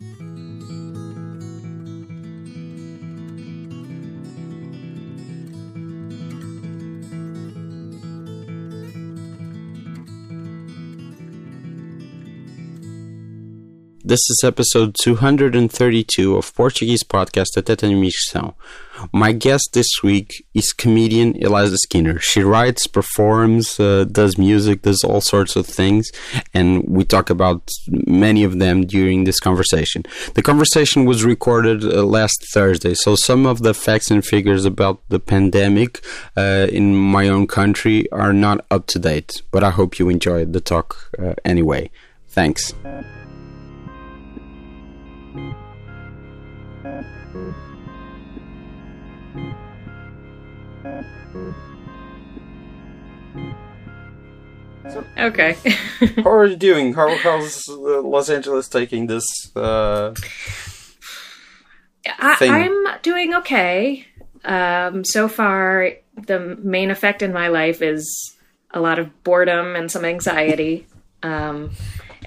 Thank you. This is episode 232 of Portuguese podcast Até Tenho Missão. My guest this week is comedian Eliza Skinner. She writes, performs, uh, does music, does all sorts of things, and we talk about many of them during this conversation. The conversation was recorded uh, last Thursday, so some of the facts and figures about the pandemic uh, in my own country are not up to date, but I hope you enjoyed the talk uh, anyway. Thanks. Okay. How are you doing? How, how's uh, Los Angeles taking this? Uh, I, thing? I'm doing okay. Um, so far, the main effect in my life is a lot of boredom and some anxiety. Um,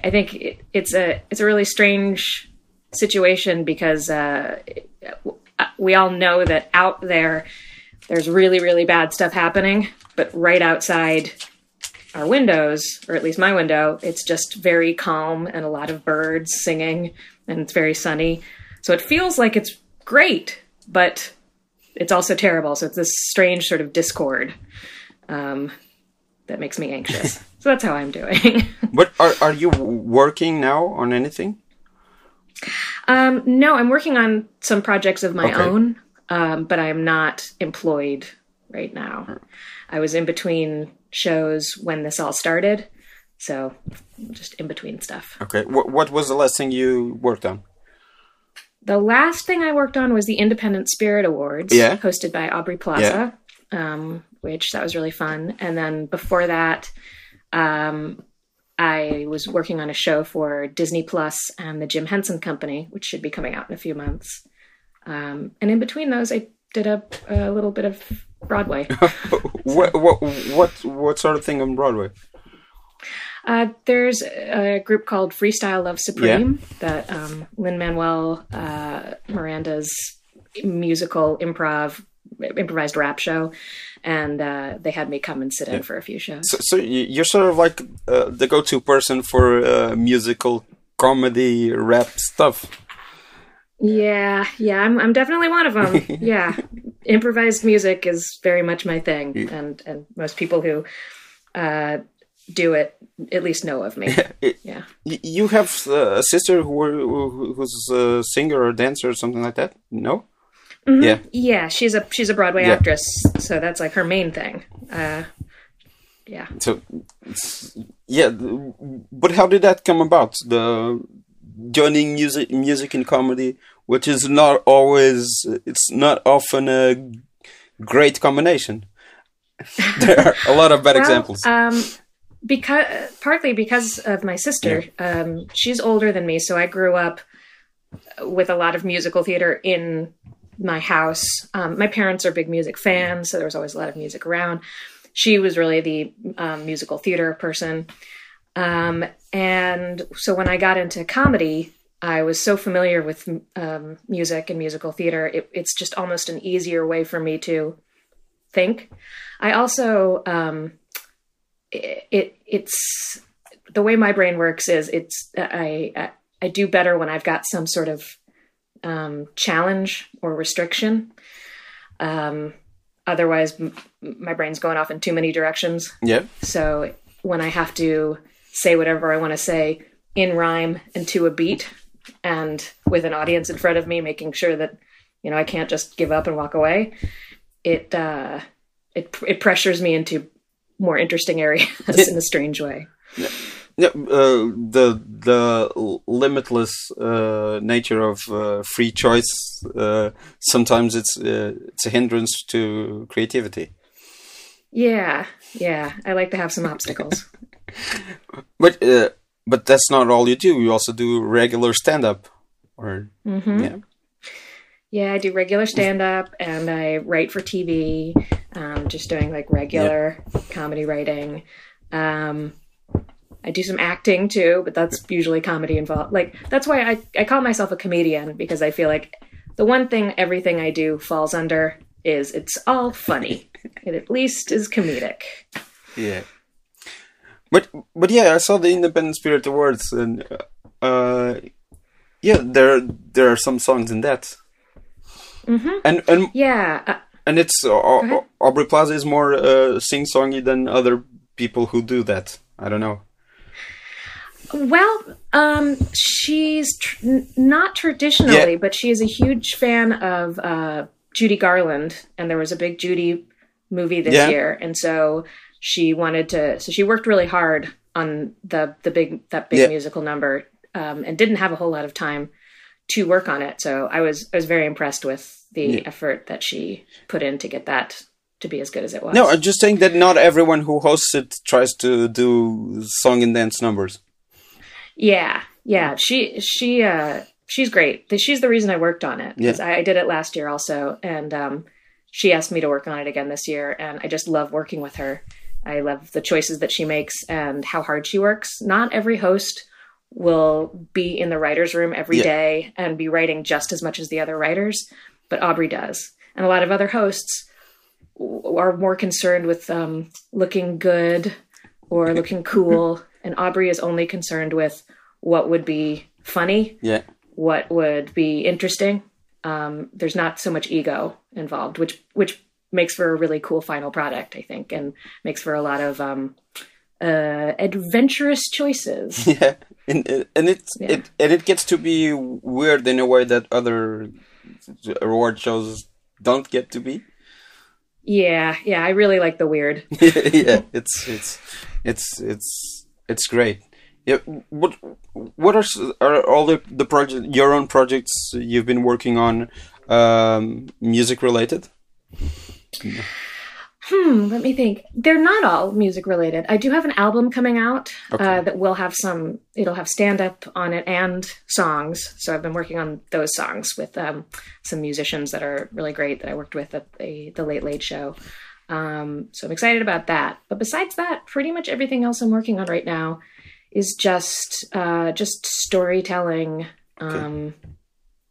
I think it, it's a it's a really strange situation because uh, we all know that out there there's really really bad stuff happening, but right outside our windows, or at least my window, it's just very calm and a lot of birds singing, and it's very sunny. So it feels like it's great, but it's also terrible. So it's this strange sort of discord um, that makes me anxious. so that's how I'm doing. but are are you working now on anything? um, no, I'm working on some projects of my Okay. own, um, but I'm not employed right now. I was in between shows when this all started, so just in between stuff. Okay. What what was the last thing you worked on? The last thing I worked on was the Independent Spirit Awards, Yeah. hosted by Aubrey Plaza, um, which that was really fun. And then before that, um, I was working on a show for Disney Plus and the Jim Henson Company, which should be coming out in a few months. Um, and in between those, I did a, a little bit of Broadway. what what what what sort of thing on Broadway? Uh, there's a group called Freestyle Love Supreme that um, Lin Manuel uh, Miranda's musical improv improvised rap show, and uh, they had me come and sit in for a few shows. So, so you- you're sort of like uh, the go-to person for uh, musical comedy rap stuff. Yeah, yeah, I'm I'm definitely one of them. yeah, improvised music is very much my thing, and and most people who uh, do it at least know of me. Yeah. you have a sister who, who who's a singer or dancer or something like that? No. Mhm. Yeah. yeah, she's a she's a Broadway Yeah. actress, so that's like her main thing. Uh, yeah. So, yeah, but how did that come about? The joining music, music and comedy, which is not always, it's not often a great combination. there are a lot of bad Well, examples. Um, because partly because of my sister, um, she's older than me, so I grew up with a lot of musical theater in my house. Um, my parents are big music fans, so there was always a lot of music around. She was really the um, musical theater person. Um, and so when I got into comedy, I was so familiar with um, music and musical theater, it, it's just almost an easier way for me to think. I also, um, it, it it's the way my brain works is it's I, I I do better when I've got some sort of um, challenge or restriction. Um, otherwise, m- my brain's going off in too many directions. yeah. So when I have to say whatever I want to say in rhyme and to a beat, and with an audience in front of me, making sure that you know I can't just give up and walk away, it uh, it it pressures me into more interesting areas in a strange way. Yeah, uh, the the limitless uh, nature of uh, free choice uh, sometimes it's uh, it's a hindrance to creativity. Yeah, yeah, I like to have some obstacles. But uh, but that's not all you do. You also do regular stand up, or hmm yeah. Yeah, I do regular stand up and I write for TV, um, just doing like regular comedy writing. Um, I I do some acting too, but that's usually comedy involved. Like that's why I I call myself a comedian because I feel like the one thing everything I do falls under is it's all funny. it at least is comedic. Yeah. But but yeah, I saw the Independent Spirit Awards and uh yeah, there there are some songs in that. Mm-hmm. And and Yeah. Uh, and it's uh, Aubrey Plaza is more uh, sing songy than other people who do that. I don't know. well, um, she's tr- n- not traditionally, Yeah. but she is a huge fan of uh, Judy Garland, and there was a big Judy movie this Yeah. year, and so she wanted to. So she worked really hard on the the big that big Yeah. musical number, um, and didn't have a whole lot of time to work on it. So I was I was very impressed with the Yeah. effort that she put in to get that to be as good as it was. No, I'm just saying that not everyone who hosts it tries to do song and dance numbers. Yeah, yeah. She she uh she's great. She's the reason I worked on it because I, I did it last year also, and um, she asked me to work on it again this year, and I just love working with her. I love the choices that she makes and how hard she works. Not every host will be in the writers' room every Yeah. day and be writing just as much as the other writers, but Aubrey does, and a lot of other hosts w- are more concerned with um, looking good or looking cool, and Aubrey is only concerned with what would be funny, Yeah. what would be interesting. Um, there's not so much ego involved, which which makes for a really cool final product, I think, and makes for a lot of um, uh, adventurous choices. Yeah, and and it Yeah. it and it gets to be weird in a way that other award shows don't get to be. yeah, yeah, I really like the weird. yeah, it's it's it's it's it's great. Yeah, what what are are all the the project your own projects you've been working on, um, music related? Hmm, let me think. They're not all music related. I do have an album coming out Okay. uh, that will have some. It'll have stand up on it and songs. So I've been working on those songs with um, some musicians that are really great that I worked with at the the Late Late Show. Um, so I'm excited about that. But besides that, pretty much everything else I'm working on right now is just uh, just storytelling um,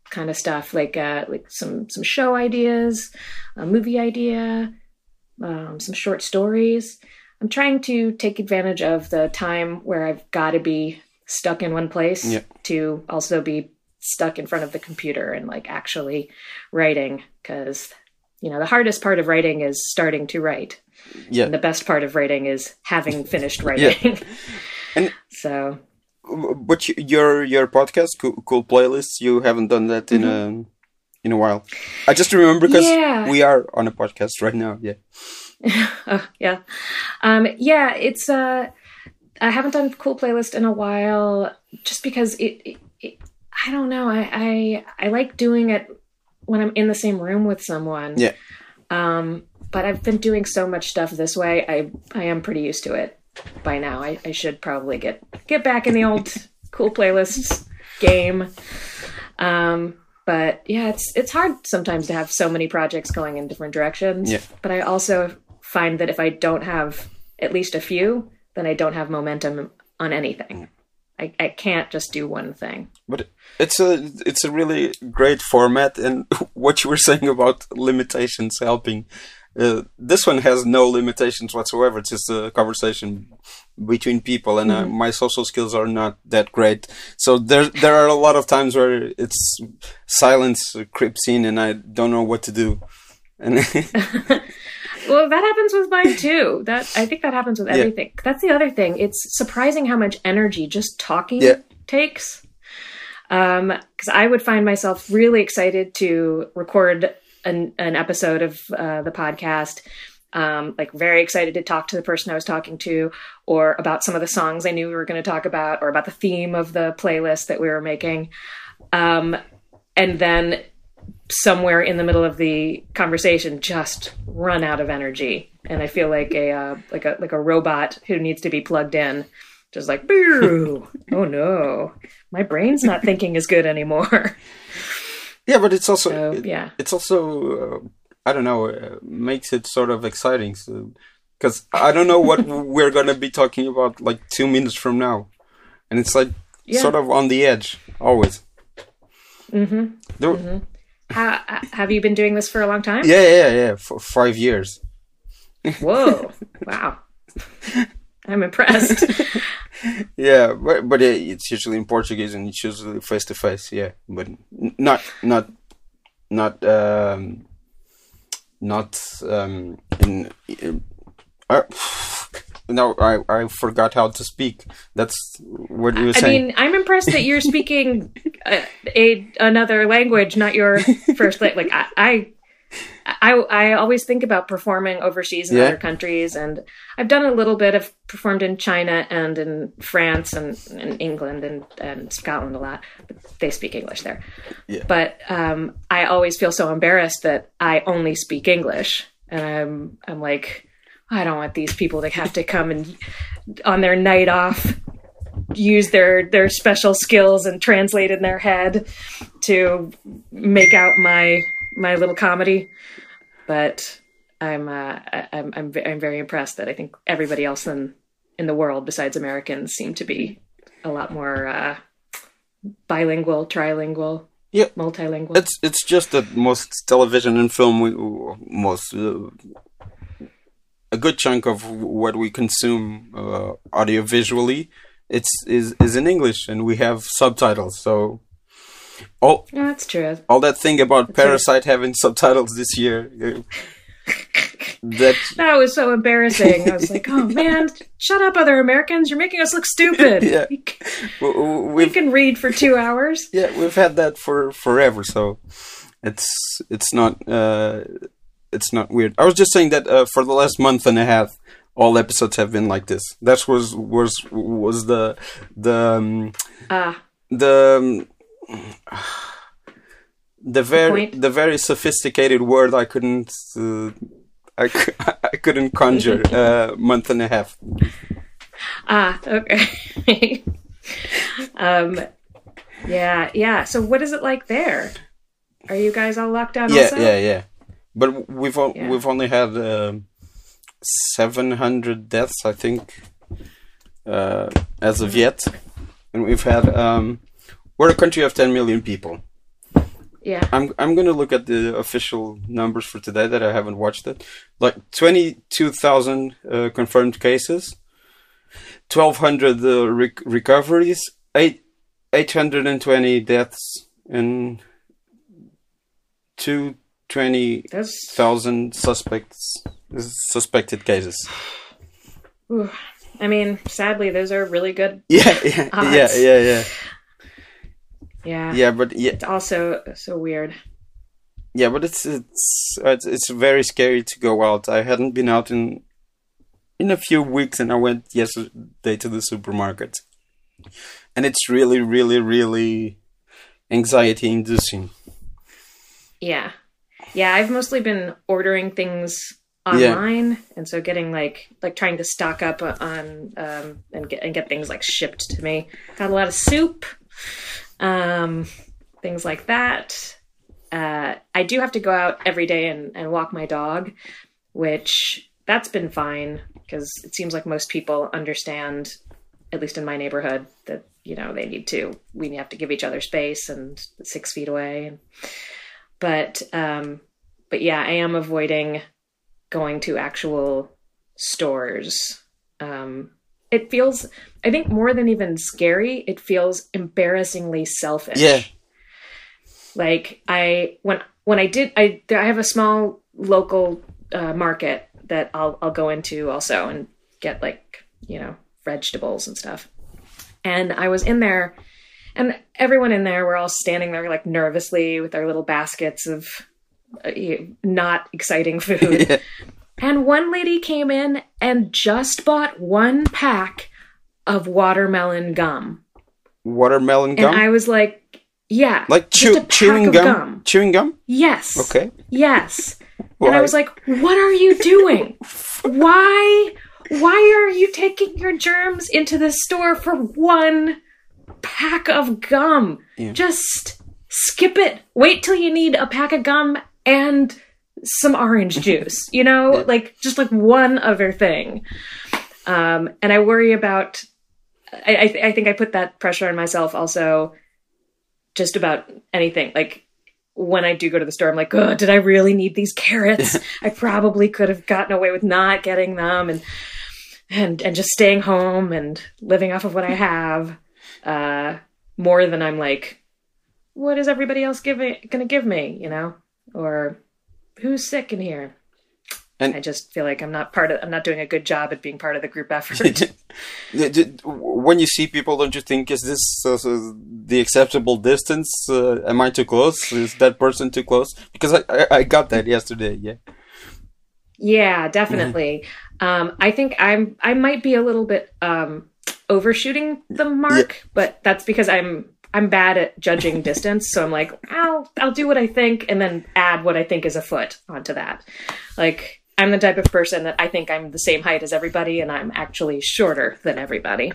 kind of stuff, like uh, like some some show ideas, a movie idea um, some short stories. I'm trying to take advantage of the time where I've got to be stuck in one place Yeah. to also be stuck in front of the computer and like actually writing because you know the hardest part of writing is starting to write Yeah, and the best part of writing is having finished writing And- so but your your podcast, cool, cool playlists, you haven't done that in a in a while. I just remember because Yeah. we are on a podcast right now. Yeah, oh, yeah. Um, yeah, it's uh I haven't done cool playlist in a while just because it, it, it I don't know. I, I I like doing it when I'm in the same room with someone. Yeah. Um, but I've been doing so much stuff this way. I I am pretty used to it by now. I, I should probably get get back in the old cool playlists game. Um, but yeah, it's it's hard sometimes to have so many projects going in different directions. Yeah. But I also find that if I don't have at least a few, then I don't have momentum on anything. I, I can't just do one thing. but it's a it's a really great format, and what you were saying about limitations helping. Uh, this one has no limitations whatsoever. It's just a conversation between people, and uh, my social skills are not that great. So there there are a lot of times where it's silence creeps in, and I don't know what to do. And Well, that happens with mine too. That I think that happens with Yeah. everything. That's the other thing. It's surprising how much energy just talking Yeah. takes. Um, because I would find myself really excited to record an an episode of uh, the podcast. Um, like very excited to talk to the person I was talking to, or about some of the songs I knew we were going to talk about, or about the theme of the playlist that we were making. Um, and then somewhere in the middle of the conversation just run out of energy and i feel like a uh, like a like a robot who needs to be plugged in just like oh no my brain's not thinking as good anymore yeah, but it's also so it- yeah it's also uh, I don't know uh, makes it sort of exciting. So because I don't know what we're gonna be talking about like two minutes from now, and it's like Yeah. sort of on the edge always. Mm-hmm. There- How, have you been doing this for a long time? Yeah, yeah, yeah. For five years. Whoa! wow. I'm impressed. Yeah, but but it, it's usually in Portuguese and it's usually face to face. Yeah, but not not not um not um in. in uh, no, I I forgot how to speak. That's what you were saying. I mean, I'm impressed that you're speaking a, a another language, not your first language. Like I, I, I, I always think about performing overseas in Yeah. other countries, and I've done a little bit of performed in China and in France and, and England and, and Scotland a lot. But they speak English there. Yeah. But um, I always feel so embarrassed that I only speak English, and I'm I'm like. I don't want these people to have to come and on their night off use their their special skills and translate in their head to make out my my little comedy but i'm uh i'm i'm, I'm very impressed that i think everybody else in in the world besides americans seem to be a lot more uh bilingual trilingual Yeah. multilingual It's it's just that most television and film, we, most uh, a good chunk of what we consume uh, audio visually, it's is is in English, and we have subtitles. So all Yeah, that's true. All that thing about right. Parasite having subtitles this year, uh, that that was so embarrassing. I was like oh man shut up other americans. You're making us look stupid. Yeah. we, c- w- w- we can read for two hours. Yeah we've had that for forever so it's it's not uh it's not weird. I was just saying that uh, for the last month and a half all episodes have been like this. That was was was the the um, ah. the um, the very the very sophisticated word i couldn't uh, I, I couldn't conjure uh, month and a half Ah, okay. um, yeah, yeah. So, what is it like there? Are you guys all locked down? yeah also? yeah yeah but we've o- Yeah. we've only had um 700 deaths i think uh, as of yet and we've had um, we're a country of 10 million people yeah. i'm i'm going to look at the official numbers for today that i haven't watched it like 22000 uh, confirmed cases 1200 uh, rec- recoveries 8 820 deaths and 220 Those. suspects suspected cases. ooh, I mean, sadly, those are really good. Yeah, yeah, Odds. yeah, yeah, yeah, Yeah. yeah. But yeah, It's also so weird. yeah, but it's it's it's very scary to go out. I hadn't been out in in a few weeks, and I went yesterday to the supermarket, and it's really, really, really anxiety inducing. Yeah. Yeah, I've mostly been ordering things Yeah. online and so getting like like trying to stock up on um and get and get things like shipped to me. Got a lot of soup. Um things like that. Uh I do have to go out every day and and walk my dog, which that's been fine because it seems like most people understand at least in my neighborhood that you know they need to we have to give each other space and 6 feet away but um but yeah i am avoiding going to actual stores um it feels i think more than even scary it feels embarrassingly selfish Yeah. like i when when i did i i have a small local uh, market that i'll i'll go into also and get like you know vegetables and stuff and i was in there and everyone in there were all standing there like nervously with their little baskets of uh, not exciting food yeah. And one lady came in and just bought one pack of watermelon gum Watermelon gum? and i was like yeah like just chew- chewing of gum? Chewing gum. yes Okay. yes and i was like what are you doing why why are you taking your germs into the store for one pack of gum Yeah. just skip it wait till you need a pack of gum and some orange juice, you know, like just like one other thing. Um, and I worry about. I, I, th- I think I put that pressure on myself also, just about anything. Like when I do go to the store, I'm like, oh, did I really need these carrots? I probably could have gotten away with not getting them, and and and just staying home and living off of what I have, uh, more than I'm like, what is everybody else giving gonna give me, you know, or who's sick in here? And I just feel like I'm not part of. I'm not doing a good job at being part of the group effort. when you see people, don't you think is this uh, the acceptable distance? Uh, am I too close? Is that person too close? Because I I, I got that yesterday. Yeah. Yeah, definitely. Um, I think I'm. I might be a little bit um, overshooting the mark, yeah. but that's because I'm I'm bad at judging distance, so I'm like, I'll I'll do what I think and then add what I think is a foot onto that. Like I'm the type of person that I think I'm the same height as everybody, and I'm actually shorter than everybody.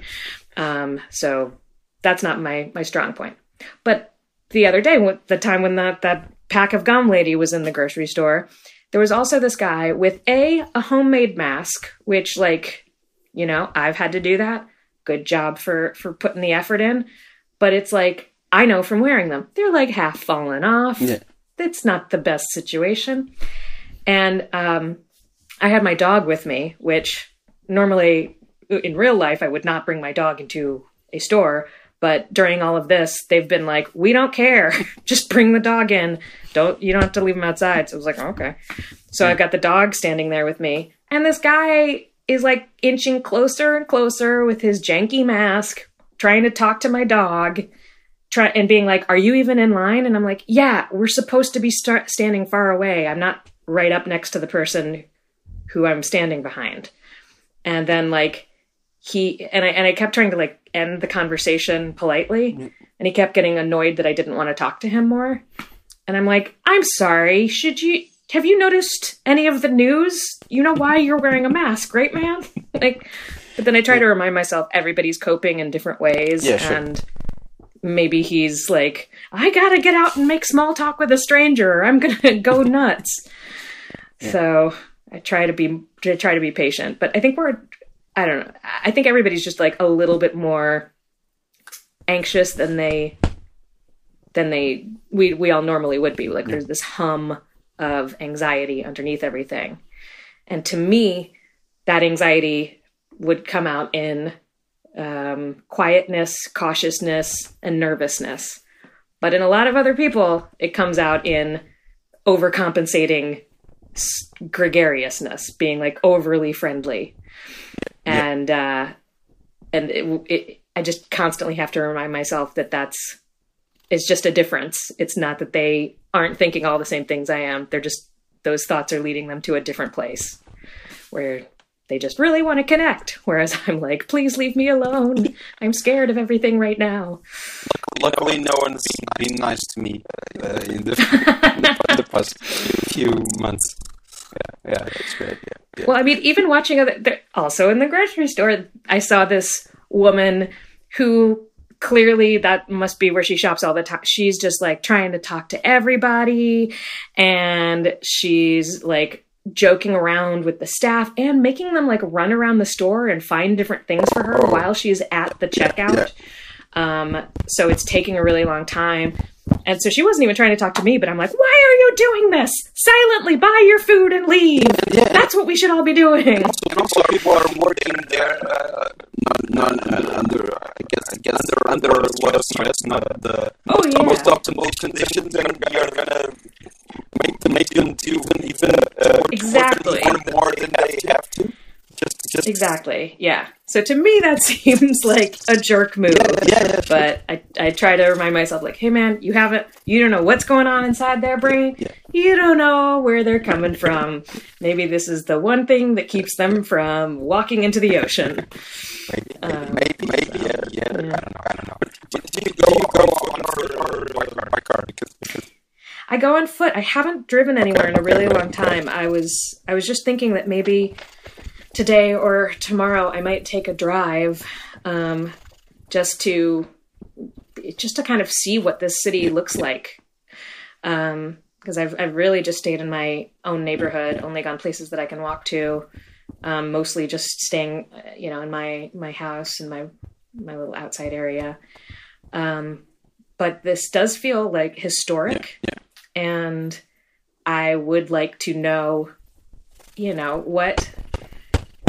Um, so that's not my my strong point. But the other day, the time when that that pack of gum lady was in the grocery store, there was also this guy with a a homemade mask, which like you know I've had to do that. Good job for for putting the effort in. But it's like I know from wearing them, they're like half fallen off. Yeah. It's not the best situation. And um, I had my dog with me, which normally in real life I would not bring my dog into a store. But during all of this, they've been like, "We don't care. Just bring the dog in. Don't you don't have to leave him outside." So I was like, "Okay." So I've got the dog standing there with me, and this guy is like inching closer and closer with his janky mask, trying to talk to my dog, try and being like, "Are you even in line?" And I'm like, "Yeah, we're supposed to be start standing far away. I'm not right up next to the person who I'm standing behind. And then like he and I and I kept trying to like end the conversation politely mm-hmm. and he kept getting annoyed that I didn't want to talk to him more. And I'm like, "I'm sorry. Should you have you noticed any of the news? You know why you're wearing a mask, right, man?" like but then I try to remind myself everybody's coping in different ways yeah, sure. and maybe he's like, I gotta get out and make small talk with a stranger. Or I'm gonna go nuts. Yeah. So I try to be to try to be patient, but I think we're I don't know. I think everybody's just like a little bit more anxious than they than they we we all normally would be. Like yeah. there's this hum of anxiety underneath everything. And to me, that anxiety would come out in um, quietness, cautiousness, and nervousness. But in a lot of other people, it comes out in overcompensating gregariousness, being like overly friendly, and yeah. uh, and it, it, I just constantly have to remind myself that that's it's just a difference. It's not that they aren't thinking all the same things I am. They're just those thoughts are leading them to a different place where they just really want to connect. Whereas I'm like, please leave me alone. I'm scared of everything right now. Luckily, no one's been nice to me uh, in, the, in, the, past few months. Yeah, yeah, that's great. Yeah, yeah. Well, I mean, even watching other, also in the grocery store, I saw this woman who clearly that must be where she shops all the time. She's just like trying to talk to everybody and she's like joking around with the staff and making them like run around the store and find different things for her oh. while she's at the checkout. Yeah. Um, so it's taking a really long time. And so she wasn't even trying to talk to me, but I'm like, why are you doing this? Silently buy your food and leave. Yeah. That's what we should all be doing. And also, people are working there, uh, not, not uh, under, I guess, I guess under, under a lot of stress, not the oh, yeah. most optimal conditions, and you're gonna make, to make them do even, uh, exactly. more than they have to. Just, just exactly, yeah. So to me, that seems like a jerk move. Yeah, yeah, But I, I try to remind myself, like, hey man, you haven't, you don't know what's going on inside their brain. Yeah. You don't know where they're coming from. Maybe this is the one thing that keeps them from walking into the ocean. Maybe, um, maybe, maybe, yeah, yeah, I don't know, I don't know. Do, do you go, do you go on foot or by car? Because, because I go on foot. I haven't driven anywhere in a really long time. I was I was just thinking that maybe today or tomorrow I might take a drive um, just to just to kind of see what this city looks like. Um, because I've I've really just stayed in my own neighborhood, only gone places that I can walk to. Um, mostly just staying, you know, in my my house in my my little outside area. Um, but this does feel like historic, Yeah, and I would like to know, you know, what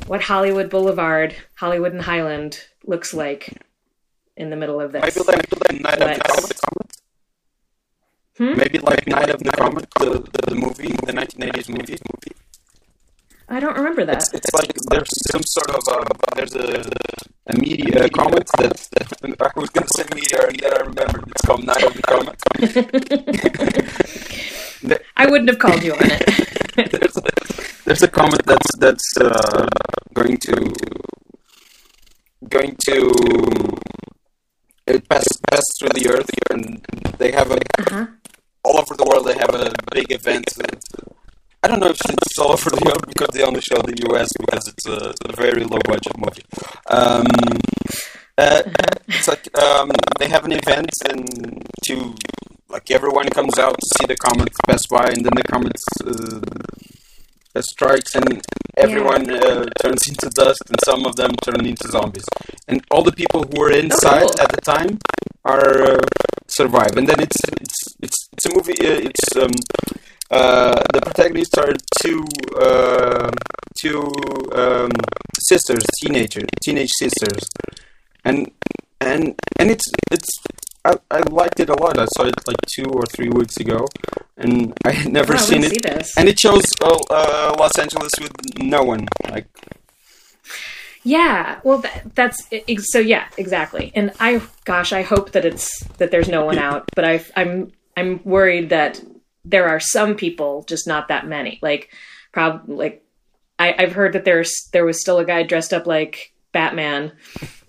what Hollywood Boulevard, Hollywood and Highland looks like in the middle of this. Maybe like, like Night of the Comet. Hmm? Maybe like Night of the Comet, the, the, the movie, the 1980s movie. I don't remember that. It's, it's like there's some sort of uh, there's a, a media comet that, that I was gonna say media and then I remembered it's called Night of the Comet. I wouldn't have called you on it. there's, a, there's a comet that's that's uh, going to going to it pass pass through the earth and they have a Uh-huh. all over the world they have a big event. I don't know if it's all over the world because they only show the US because it's a, a very low budget movie. Um, uh, it's like um, they have an event and to like everyone comes out to see the comet pass by and then the comet uh, uh, strikes and everyone uh, turns into dust and some of them turn into zombies and all the people who were inside cool. at the time are uh, survive and then it's it's it's, it's a movie uh, it's um, uh, the protagonists are two uh, two um, sisters teenager teenage sisters and and and it's it's I, I liked it a lot. I saw it like two or three weeks ago, and I had never Oh, seen it. see this. And it shows uh, uh, Los Angeles with no one. Like Yeah, well, that, that's so. Yeah, exactly. And I, gosh, I hope that it's that there's no one out. But I, I'm, I'm worried that there are some people, just not that many. Like, prob, like, I, I've heard that there's there was still a guy dressed up like Batman,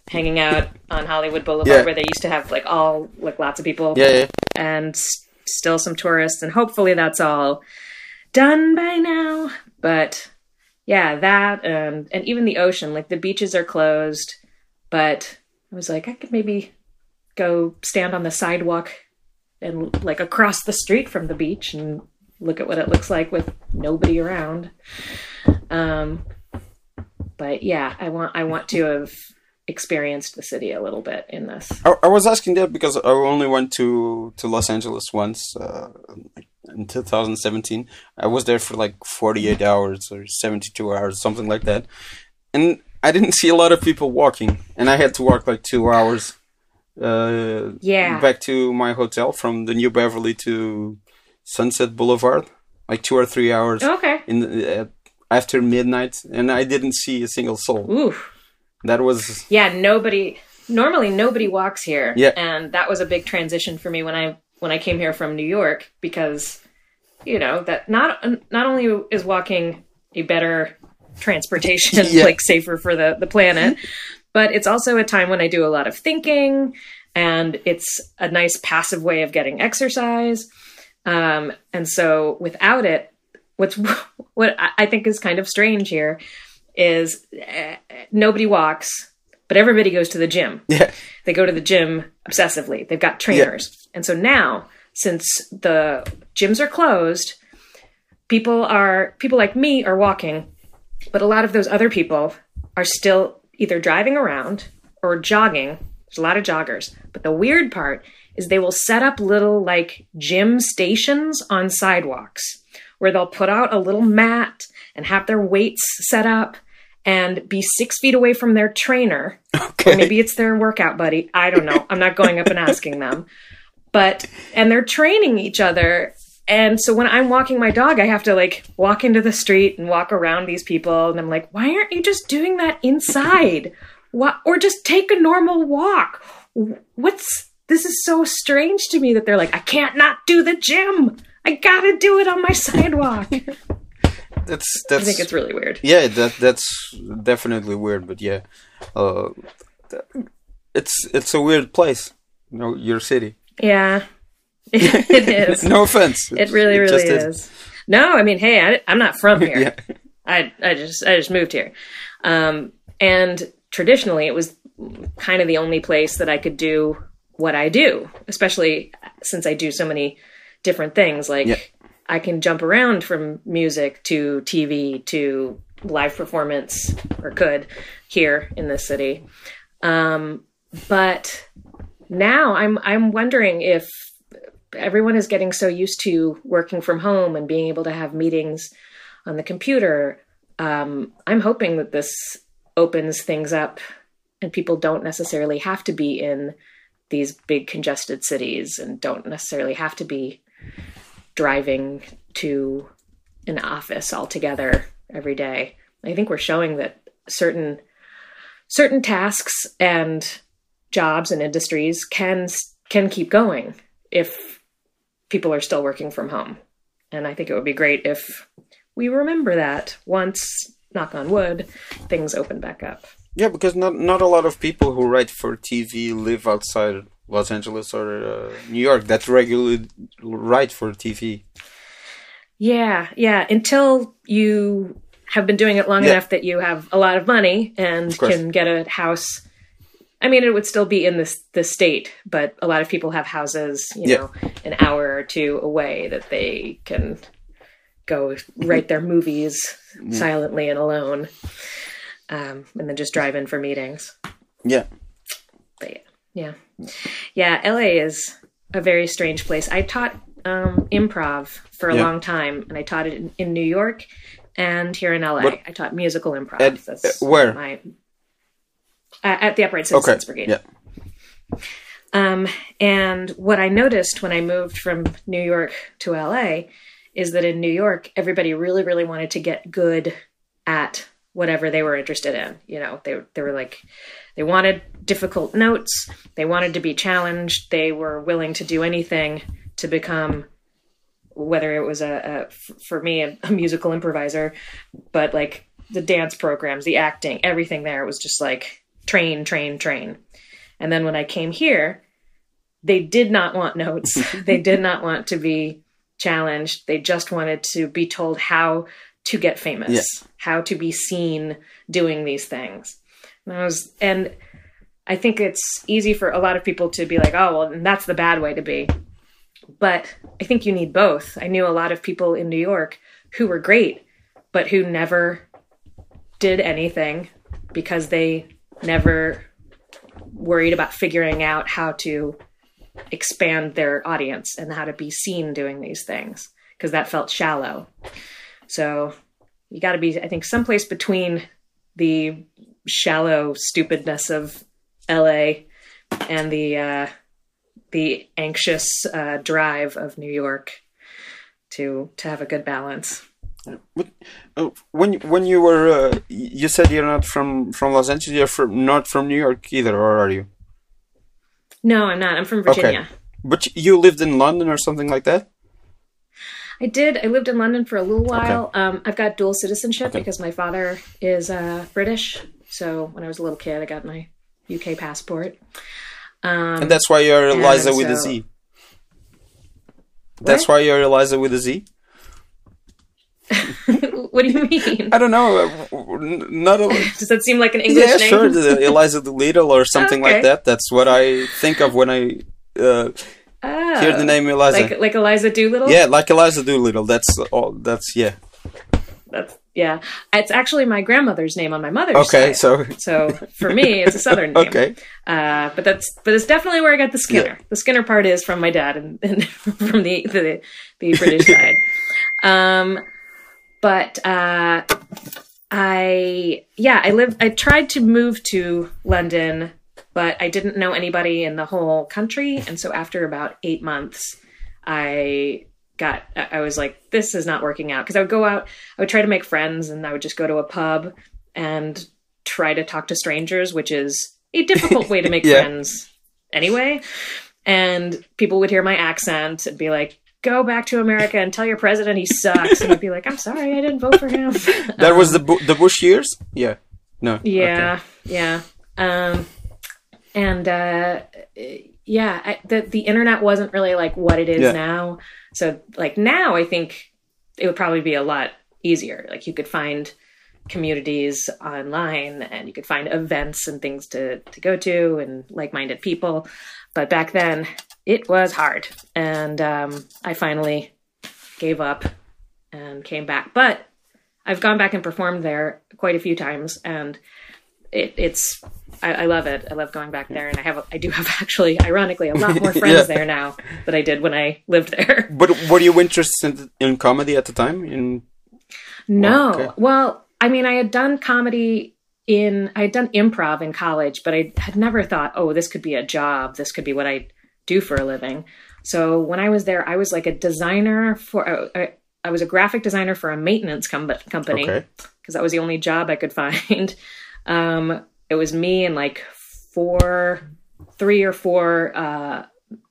hanging out on Hollywood Boulevard, Yeah. where they used to have like all like lots of people yeah, yeah. and s- still some tourists, and hopefully that's all done by now. But yeah, that and and even the ocean, like the beaches are closed, but I was like, I could maybe go stand on the sidewalk and like across the street from the beach and look at what it looks like with nobody around. Um, but yeah, I want I want to have experienced the city a little bit in this. I, I was asking that because I only went to to Los Angeles once uh, in 2017. I was there for like 48 hours or 72 hours, something like that, and I didn't see a lot of people walking, and I had to walk like two hours. Uh, Yeah. back to my hotel from the New Beverly to Sunset Boulevard, like two or three hours Okay. in the, uh, after midnight, and I didn't see a single soul. Ooh. That was yeah nobody normally nobody walks here Yeah. and that was a big transition for me when i when i came here from new york because you know that not not only is walking a better transportation Yeah. like safer for the the planet but it's also a time when i do a lot of thinking and it's a nice passive way of getting exercise um, and so without it what's what I- think is kind of strange here is uh, nobody walks but everybody goes to the gym yeah. they go to the gym obsessively. They've got trainers. And so now, since the gyms are closed, people are people like me are walking, but a lot of those other people are still either driving around or jogging. There's a lot of joggers. But the weird part is they will set up little like gym stations on sidewalks where they'll put out a little mat and have their weights set up and be six feet away from their trainer Okay. or maybe it's their workout buddy. I don't know. I'm not going up and asking them. But and they're training each other. And so when I'm walking my dog, I have to like walk into the street and walk around these people and I'm like, "Why aren't you just doing that inside? What or just take a normal walk? What's this is so strange to me that they're like, "I can't not do the gym. I got to do it on my sidewalk." That's I think it's really weird. yeah. That that's definitely weird, but yeah, uh, it's it's a weird place. You know, your city. Yeah. it is. no offense. It really, really just is. No, I mean, hey, I, I'm not from here. Yeah. I, I just, I just moved here, um, and traditionally, it was kind of the only place that I could do what I do, especially since I do so many different things, like Yeah. I can jump around from music to TV to live performance, or could here in this city. Um, but now I'm I'm wondering if everyone is getting so used to working from home and being able to have meetings on the computer. Um, I'm hoping that this opens things up and people don't necessarily have to be in these big congested cities and don't necessarily have to be driving to an office altogether every day. I think we're showing that certain certain tasks and jobs and industries can can keep going if people are still working from home. And I think it would be great if we remember that once, knock on wood, things open back up. Yeah, because not not a lot of people who write for TV live outside Los Angeles or uh, New York that regularly write for TV. Yeah, yeah. Until you have been doing it long Yeah. enough that you have a lot of money and course. can get a house. I mean, it would still be in this the state, but a lot of people have houses, you Yeah. know, an hour or two away that they can go write their movies silently and alone, um, and then just drive in for meetings. Yeah. But yeah, yeah, yeah. LA is a very strange place. I taught um, improv for a Yeah. long time, and I taught it in, in New York and here in LA. What- I taught musical improv. That's uh, where? My, uh, at the Upright Okay. Citizens Brigade. Yeah. Um, and what I noticed when I moved from New York to LA is that in New York, everybody really, really wanted to get good at whatever they were interested in. You know, they they were like they wanted difficult notes, they wanted to be challenged, they were willing to do anything to become whether it was a, a for me a, a musical improviser, but like the dance programs, the acting, everything there was just like train, train, train. And then when I came here, they did not want notes. they did not want to be challenged. They just wanted to be told how to get famous, Yeah. how to be seen doing these things. And I was, and I think it's easy for a lot of people to be like, oh, well, and that's the bad way to be. But I think you need both. I knew a lot of people in New York who were great, but who never did anything because they never worried about figuring out how to expand their audience and how to be seen doing these things because that felt shallow. So you got to be, I think, someplace between the shallow stupidness of LA and the uh, the anxious uh, drive of New York to to have a good balance. But, uh, when when you were uh, you said you're not from from Los Angeles. You're from not from New York either, or are you? No, I'm not. I'm from Virginia. But you lived in London or something like that. I did. I lived in London for a little while. Um, I've got dual citizenship because my father is uh, British. So when I was a little kid, I got my UK passport. Um, And that's why you're Eliza with a so- Z. That's why you're Eliza with a Z. what do you mean? I don't know. uh, Not a. Does that seem like an English yeah, name? sure. Eliza Doolittle or something like Okay. that. That's what I think of when I uh, Oh, hear the name Eliza. like like Eliza Doolittle. yeah, like Eliza Doolittle. That's all. That's yeah. that's yeah. It's actually my grandmother's name on my mother's Okay, side. so So for me, it's a southern name. okay. Uh, but that's but it's definitely where I got the Skinner. The Skinner part is from my dad and, and from the the, the British side. Um, but uh, I yeah I lived I tried to move to London, but I didn't know anybody in the whole country, and so after about eight months, I got I was like this is not working out because I would go out I would try to make friends and I would just go to a pub and try to talk to strangers, which is a difficult way to make Yeah. friends anyway. And people would hear my accent and be like, "Go back to America and tell your president he sucks." And I'd be like, "I'm sorry, I didn't vote for him." That was the Bu- the Bush years. Yeah. No. Yeah, yeah. Um, and uh, yeah, I, the the internet wasn't really like what it is Yeah. now. So like now, I think it would probably be a lot easier. Like you could find communities online, and you could find events and things to to go to, and like minded people. But back then, it was hard, and um, I finally gave up and came back. But I've gone back and performed there quite a few times, and it, it's I, I, love it. I love going back there, and I have I do have actually, ironically, a lot more friends yeah. there now than I did when I lived there. But were you interested in comedy at the time? In no, well, okay. well, I mean, I had done comedy in I had done improv in college, but I had never thought, oh, this could be a job. This could be what I do for a living. So when I was there, I was like a designer for. Uh, I, I was a graphic designer for a maintenance com- company because okay. that was the only job I could find. Um, it was me and like four, three or four uh,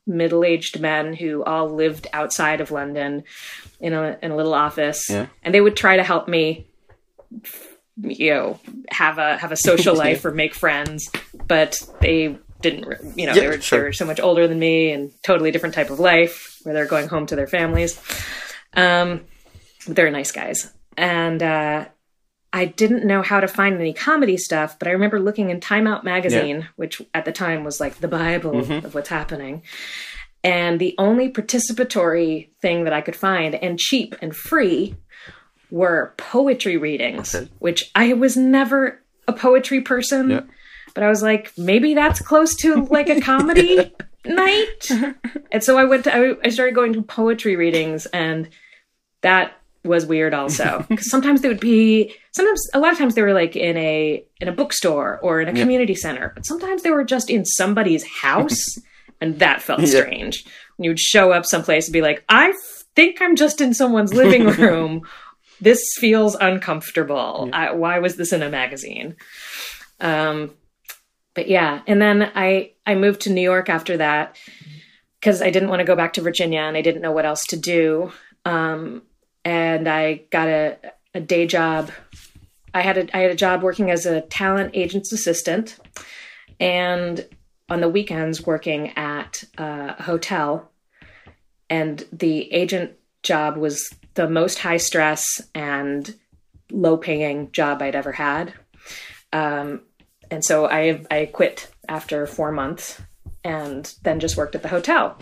middle-aged men who all lived outside of London in a in a little office, yeah. and they would try to help me, you know, have a have a social life or make friends, but they didn't, you know, yeah, they, were, sure. they were so much older than me and totally different type of life where they're going home to their families. Um, they're nice guys, and uh, I didn't know how to find any comedy stuff, but I remember looking in Time Out magazine, yeah. which at the time was like the Bible mm-hmm. of what's happening. And the only participatory thing that I could find and cheap and free were poetry readings, okay. which I was never a poetry person. Yeah. But I was like, maybe that's close to like a comedy night. And so I went to, I, I started going to poetry readings and that was weird also. Because sometimes they would be sometimes a lot of times they were like in a in a bookstore or in a community center but sometimes they were just in somebody's house and that felt yeah. strange. When you would show up someplace and be like i think i'm just in someone's living room. This feels uncomfortable. Yeah. I, why was this in a magazine? Um but yeah and then i i moved to new york after that because i didn't want to go back to virginia and i didn't know what else to do um and I got a, a day job. I had a I had a job working as a talent agent's assistant, and on the weekends working at a hotel. And the agent job was the most high stress and low paying job I'd ever had. Um, and so I I quit after four months and then just worked at the hotel.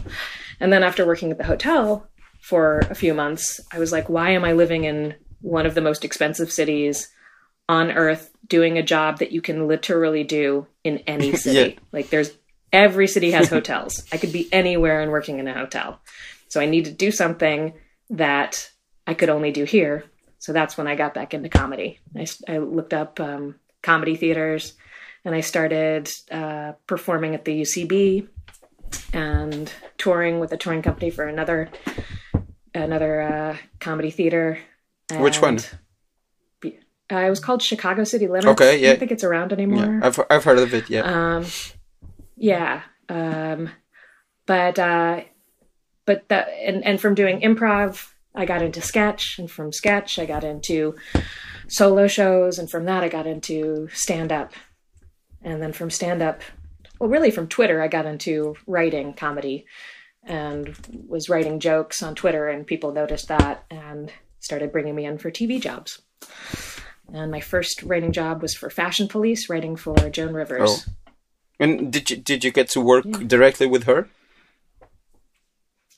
And then after working at the hotel, for a few months, I was like, why am I living in one of the most expensive cities on earth doing a job that you can literally do in any city? yeah. Like there's every city has hotels. I could be anywhere and working in a hotel. So I need to do something that I could only do here. So that's when I got back into comedy. I, I looked up um, comedy theaters and I started uh, performing at the UCB and touring with a touring company for another another uh, comedy theater. Which one? Uh, it was called Chicago City Limits. Okay, yeah. I don't think it's around anymore. Yeah, I've I've heard of it. Yeah. Um, yeah. Um, but uh, but that and and from doing improv, I got into sketch, and from sketch, I got into solo shows, and from that, I got into stand up, and then from stand up, well, really from Twitter, I got into writing comedy and was writing jokes on Twitter, and people noticed that and started bringing me in for TV jobs. And my first writing job was for Fashion Police, writing for Joan Rivers. Oh. And did you did you get to work yeah. directly with her?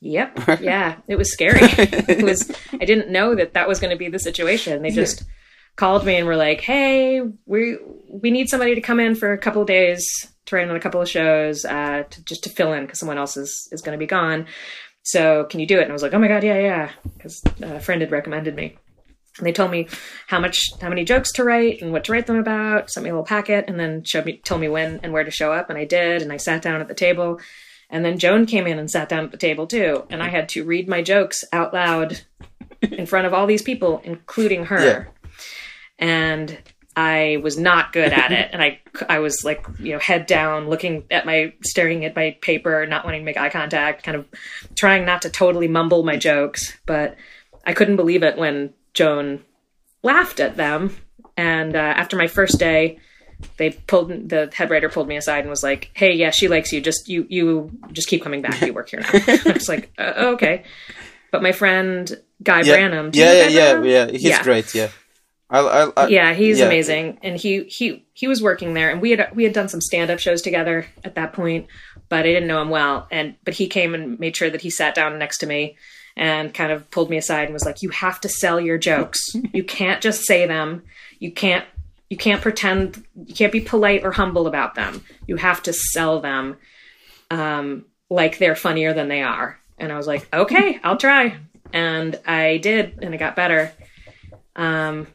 Yep. Yeah, it was scary. it was. I didn't know that that was going to be the situation. They just yeah. Called me and were like, "Hey, we we need somebody to come in for a couple of days to write on a couple of shows uh, to, just to fill in because someone else is, is going to be gone. So can you do it? And I was like, oh my god, yeah, yeah, because a friend had recommended me. And they told me how much, how many jokes to write and what to write them about. Sent me a little packet, and then showed me, told me when and where to show up. And I did, and I sat down at the table. And then Joan came in and sat down at the table too, and I had to read my jokes out loud in front of all these people, including her. Yeah. And I was not good at it, and I I was like you know head down, looking at my staring at my paper, not wanting to make eye contact, kind of trying not to totally mumble my jokes. But I couldn't believe it when Joan laughed at them. And uh, after my first day, they pulled the head writer pulled me aside and was like, "Hey, yeah, she likes you. Just you you just keep coming back. You work here now." I was like, uh, "Okay." But my friend Guy yeah, Branum, yeah, yeah, yeah, yeah, he's yeah. great. Yeah I, I, I, yeah, he's yeah. amazing, and he he he was working there, and we had we had done some stand up shows together at that point, but I didn't know him well, and but he came and made sure that he sat down next to me, and kind of pulled me aside and was like, "You have to sell your jokes. you can't just say them. You can't you can't pretend. You can't be polite or humble about them. You have to sell them um, like they're funnier than they are." And I was like, "Okay, I'll try." And I did, and it got better. Um,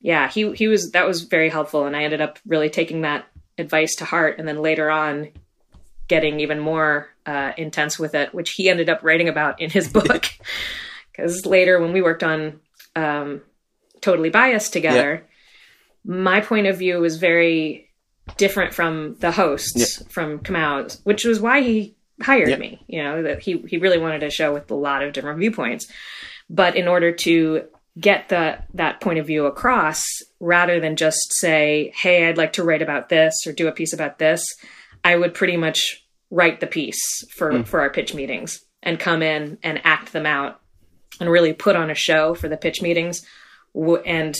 yeah, he he was that was very helpful, and I ended up really taking that advice to heart. And then later on, getting even more uh, intense with it, which he ended up writing about in his book. Because later, when we worked on um, Totally Biased together, yeah. my point of view was very different from the hosts yeah. from Kamau's, which was why he hired yeah. me. You know that he he really wanted a show with a lot of different viewpoints, but in order to get the that point of view across, rather than just say, "Hey, I'd like to write about this" or do a piece about this, I would pretty much write the piece for mm. for our pitch meetings and come in and act them out and really put on a show for the pitch meetings. And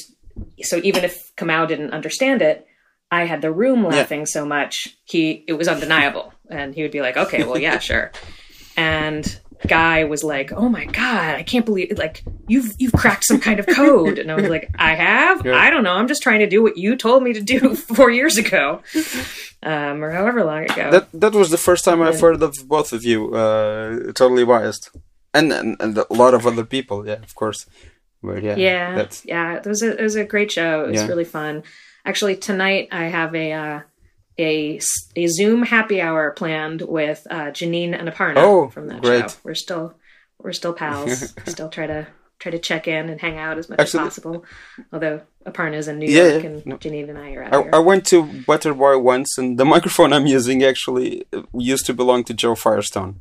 so even if Kamau didn't understand it, I had the room laughing yeah. so much he it was undeniable, and he would be like, "Okay, well, yeah, sure." And guy was like, "Oh my god, I can't believe it like you've you've cracked some kind of code." And I was like, "I have? Yeah. I don't know. I'm just trying to do what you told me to do 4 years ago." Um, or however long ago. That that was the first time I've heard of both of you. Uh, totally biased. And, and and a lot of other people, yeah, of course. But yeah. Yeah. That's... Yeah, it was a it was a great show. It was yeah. really fun. Actually, tonight I have a uh, a, a Zoom happy hour planned with uh, Janine and Aparna oh, from that great. show. We're still we're still pals. still try to try to check in and hang out as much Actually, as possible. Although Aparna's in New yeah, York and no. Janine and I are out I, here. I went to Butterboy once, and the microphone I'm using actually used to belong to Jo Firestone.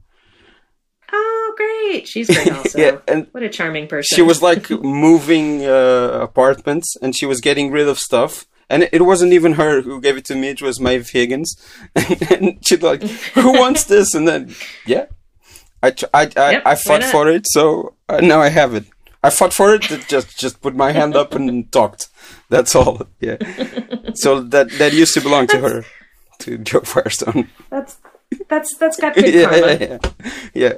Oh, great! She's great also. yeah, and what a charming person. She was like moving uh, apartments, and she was getting rid of stuff and it wasn't even her who gave it to me. It was Maeve Higgins, and she's like, "Who wants this?" And then, yeah, I I I, yep, I fought for it, so uh, now I have it. I fought for it. Just just put my hand up and talked. That's all. Yeah. so that that used to belong to her, to Jo Firestone. That's that's that's got good yeah. Yeah, yeah.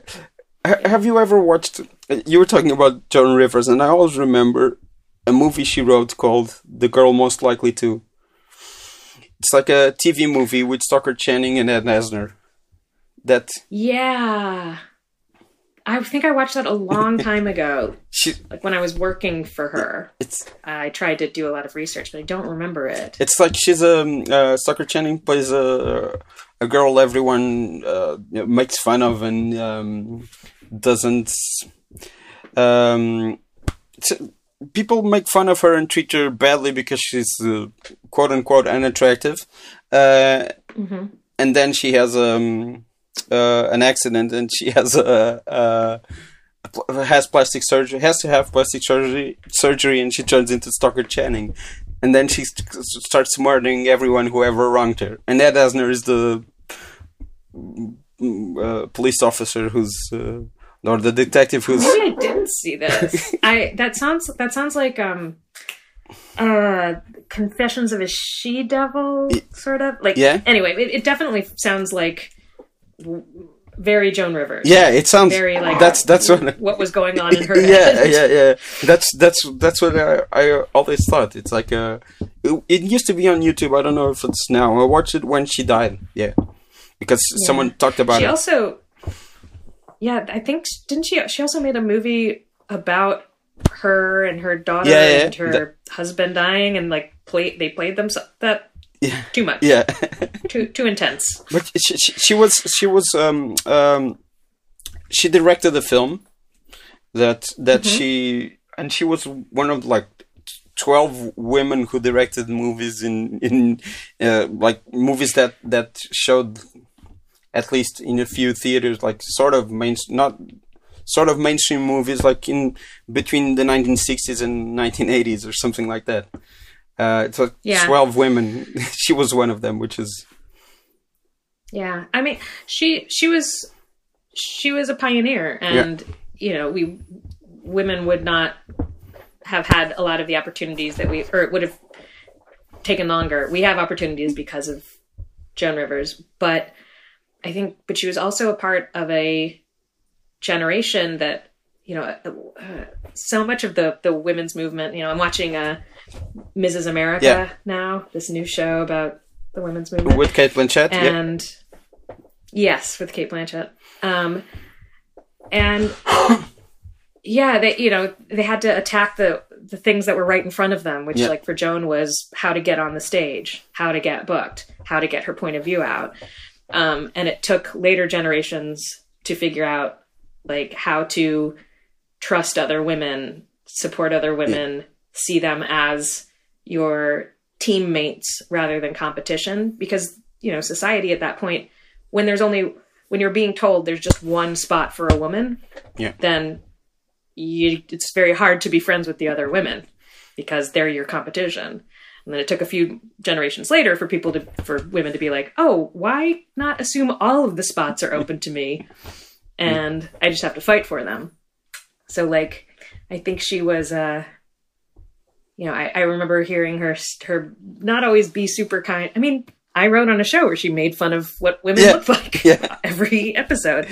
yeah. Have you ever watched? You were talking about Joan Rivers, and I always remember a movie she wrote called The Girl Most Likely to. It's like a TV movie with Stockard Channing and Ed Asner. That yeah, I think I watched that a long time ago. she, like when I was working for her. It's I tried to do a lot of research, but I don't remember it. It's like she's a um, uh, Stockard Channing plays a a girl everyone uh, makes fun of and um, doesn't. Um, people make fun of her and treat her badly because she's uh, quote unquote unattractive. Uh, mm-hmm. And then she has um, uh, an accident and she has a, a, has plastic surgery, has to have plastic surgery, surgery, and she turns into Stockard Channing. And then she st- starts murdering everyone who ever wronged her. And Ed Asner is the mm, uh, police officer who's uh, or the detective who's maybe I didn't see this. I that sounds that sounds like um uh Confessions of a She Devil sort of like yeah. Anyway, it, it definitely sounds like very Joan Rivers. Yeah, it sounds very like that's that's what, what was going on in her. yeah, yeah, yeah. That's that's that's what I, I always thought. It's like uh, it, it, used to be on YouTube. I don't know if it's now. I watched it when she died. Yeah, because yeah. someone talked about she it. also yeah, I think didn't she? She also made a movie about her and her daughter yeah, yeah, and her that, husband dying, and like play they played them so, that yeah, too much. Yeah, too too intense. But she, she, she was she was um um she directed the film that that mm-hmm. she and she was one of like 12 women who directed movies in in uh, like movies that that showed at least in a few theaters, like sort of main, not sort of mainstream movies, like in between the 1960s and 1980s or something like that. Uh, it's like yeah. 12 women. she was one of them, which is. Yeah, I mean, she she was she was a pioneer, and yeah. you know, we women would not have had a lot of the opportunities that we, or it would have taken longer. We have opportunities because of Joan Rivers, but I think, but she was also a part of a generation that you know, uh, so much of the the women's movement. You know, I'm watching uh, Mrs. America Yeah. now, this new show about the women's movement With Cate Blanchett. and yes, with Cate Blanchett. Um, and yeah, they you know they had to attack the the things that were right in front of them, which Yeah. like for Joan was how to get on the stage, how to get booked, how to get her point of view out. Um, and it took later generations to figure out like how to trust other women, support other women, see them as your teammates rather than competition because you know society at that point when there's only when you're being told there's just one spot for a woman Yeah. then you, it's very hard to be friends with the other women because they're your competition and then it took a few generations later for people to for women to be like oh why not assume all of the spots are open to me and i just have to fight for them so like i think she was uh you know, I, I remember hearing her her not always be super kind. I mean, I wrote on a show where she made fun of what women Yeah. look like Yeah. every episode,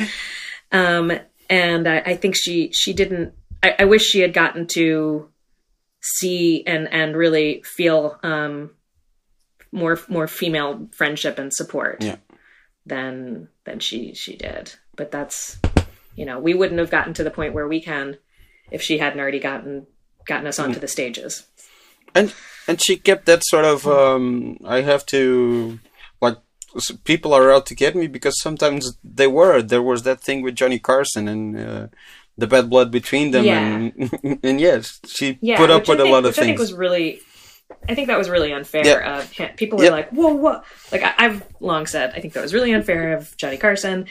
um, and I, I think she she didn't. I, I wish she had gotten to see and and really feel um, more more female friendship and support Yeah. than than she she did. But that's you know we wouldn't have gotten to the point where we can if she hadn't already gotten gotten us onto the stages. and and she kept that sort of um i have to like people are out to get me because sometimes they were there was that thing with johnny carson and uh, the bad blood between them Yeah. and and yes she yeah, put up with a lot of which I think was really, I think that was really unfair Yeah. of him. People were Yep. like, "Whoa, what?" Like I, I've long said, I think that was really unfair of Johnny Carson,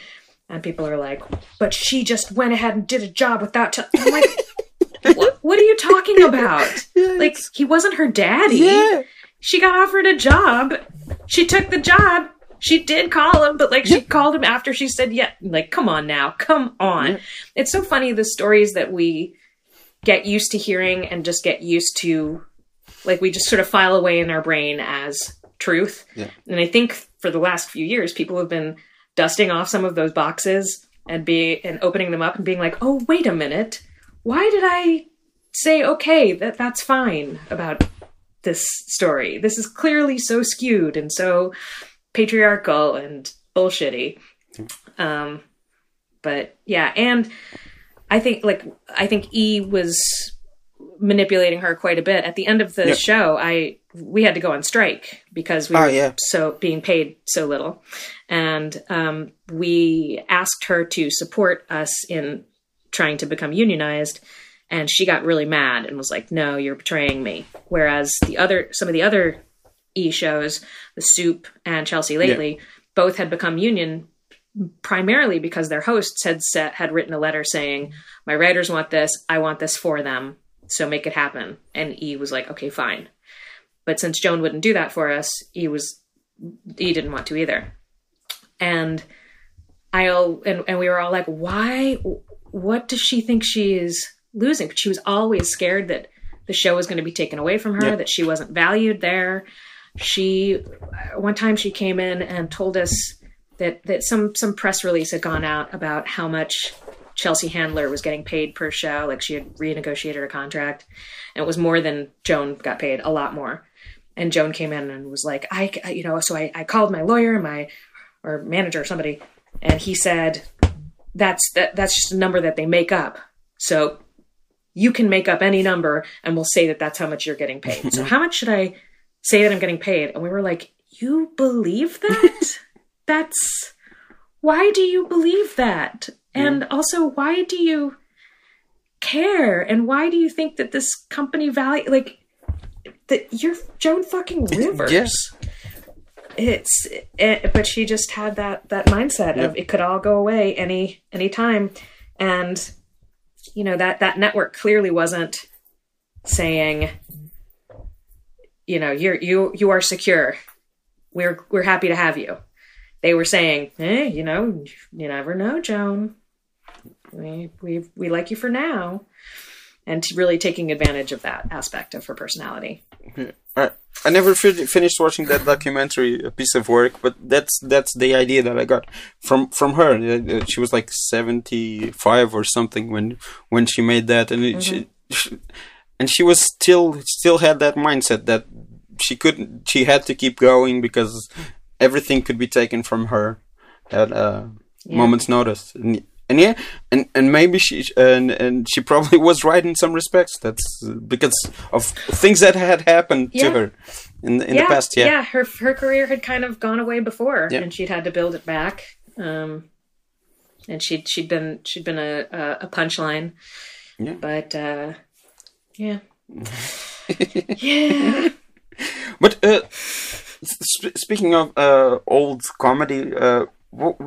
and people are like, "But she just went ahead and did a job without." T-. I'm like, what, "What are you talking about? like he wasn't her daddy. yeah She got offered a job. She took the job." She did call him, but like she called him after she said, "Yeah." Like, come on now, come on. It's so funny the stories that we get used to hearing and just get used to like we just sort of file away in our brain as truth Yeah. and i think for the last few years people have been dusting off some of those boxes and be and opening them up and being like oh wait a minute why did i say okay that that's fine about this story this is clearly so skewed and so patriarchal and bullshitty um but yeah and I think like I think E was manipulating her quite a bit. At the end of the Yeah. show, I we had to go on strike because we Oh, were yeah. so being paid so little, and um, we asked her to support us in trying to become unionized, and she got really mad and was like, "No, you're betraying me." Whereas the other some of the other E shows, The Soup and Chelsea Lately, both had become union primarily because their hosts had set had written a letter saying my writers want this i want this for them so make it happen. And e was like okay fine. But since joan wouldn't do that for us e was e didn't want to either. And i all and, and we were all like why what does she think she is losing? She was always scared that the show was going to be taken away from her Yeah. that she wasn't valued there she one time she came in and told us that that some some press release had gone out about how much Chelsea Handler was getting paid per show. Like she had renegotiated a contract, and it was more than Joan got paid, a lot more. And Joan came in and was like, I, I- you know, so I, I called my lawyer, my or manager or somebody, and he said, that's that that's just a number that they make up. So you can make up any number, and we'll say that that's how much you're getting paid. so how much should I say that I'm getting paid? And we were like, you believe that? that's why do you believe that? And also, why do you care? And why do you think that this company value like that you're Joan fucking Rivers? Yes. It's it, but she just had that that mindset of it could all go away any any time, and you know that that network clearly wasn't saying, you know, you're you you are secure. We're we're happy to have you they were saying, "Hey, you know, you never know, Joan. We we we like you for now." and really taking advantage of that aspect of her personality. I, I never fi- finished watching that documentary, a piece of work, but that's that's the idea that I got from from her. Uh, She was like seventy five or something when when she made that, and it, she, she and she was still still had that mindset that she couldn't she had to keep going because everything could be taken from her at a Yeah. moment's notice. And, and yeah, and, and maybe she and and she probably was right in some respects. That's because of things that had happened Yeah. to her in the, in yeah, the past. Yeah, yeah. Her her career had kind of gone away before, and she'd had to build it back. Um, and she'd she'd been she'd been a a, a punchline. Yeah. But uh, yeah, yeah. But uh, sp- speaking of uh, old comedy, uh, wh-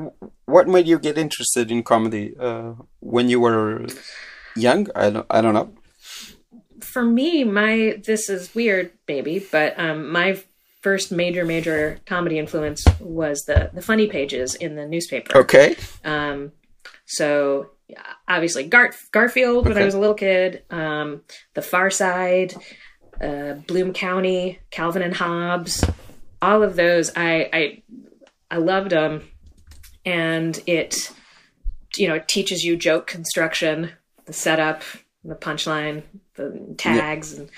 what made you get interested in comedy uh, when you were young? I don't, I don't know. For me, my this is weird, baby, but um, my first major major comedy influence was the the funny pages in the newspaper. Okay. Um, so obviously Gar- Garfield when I was a little kid, um, The Far Side, uh, Bloom County, Calvin and Hobbes, all of those I I, I loved them, and it you know it teaches you joke construction, the setup, the punchline, the tags, and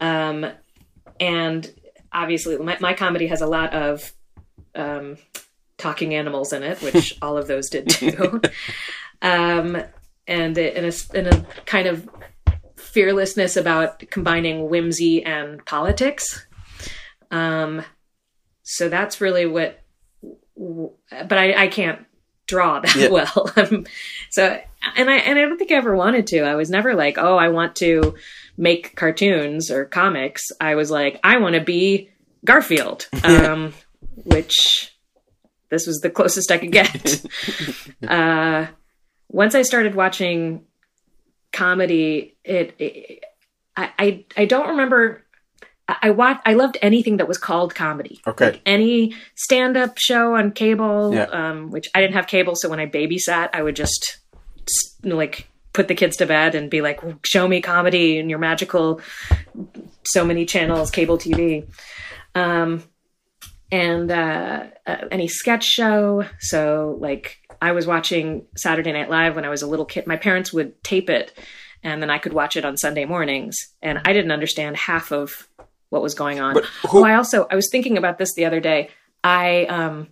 um, and obviously my, my comedy has a lot of um, talking animals in it, which all of those did too. um, and in a, in a kind of fearlessness about combining whimsy and politics. Um, so that's really what, but I, I can't draw that Yeah. well. Um, so, and I, and I don't think I ever wanted to. I was never like, oh, I want to make cartoons or comics. I was like, I want to be Garfield, um, which this was the closest I could get. uh, once I started watching comedy, it, it I, I I don't remember. I, I watched. I loved anything that was called comedy. Okay. Like any stand-up show on cable. Yeah. Um, which I didn't have cable, so when I babysat, I would just like put the kids to bed and be like, "Show me comedy and your magical." So many channels, cable TV. Um, and uh, uh, any sketch show. So, like, I was watching Saturday Night Live when I was a little kid. My parents would tape it, and then I could watch it on Sunday mornings. And I didn't understand half of what was going on. But who- oh, I also I was thinking about this the other day. I um,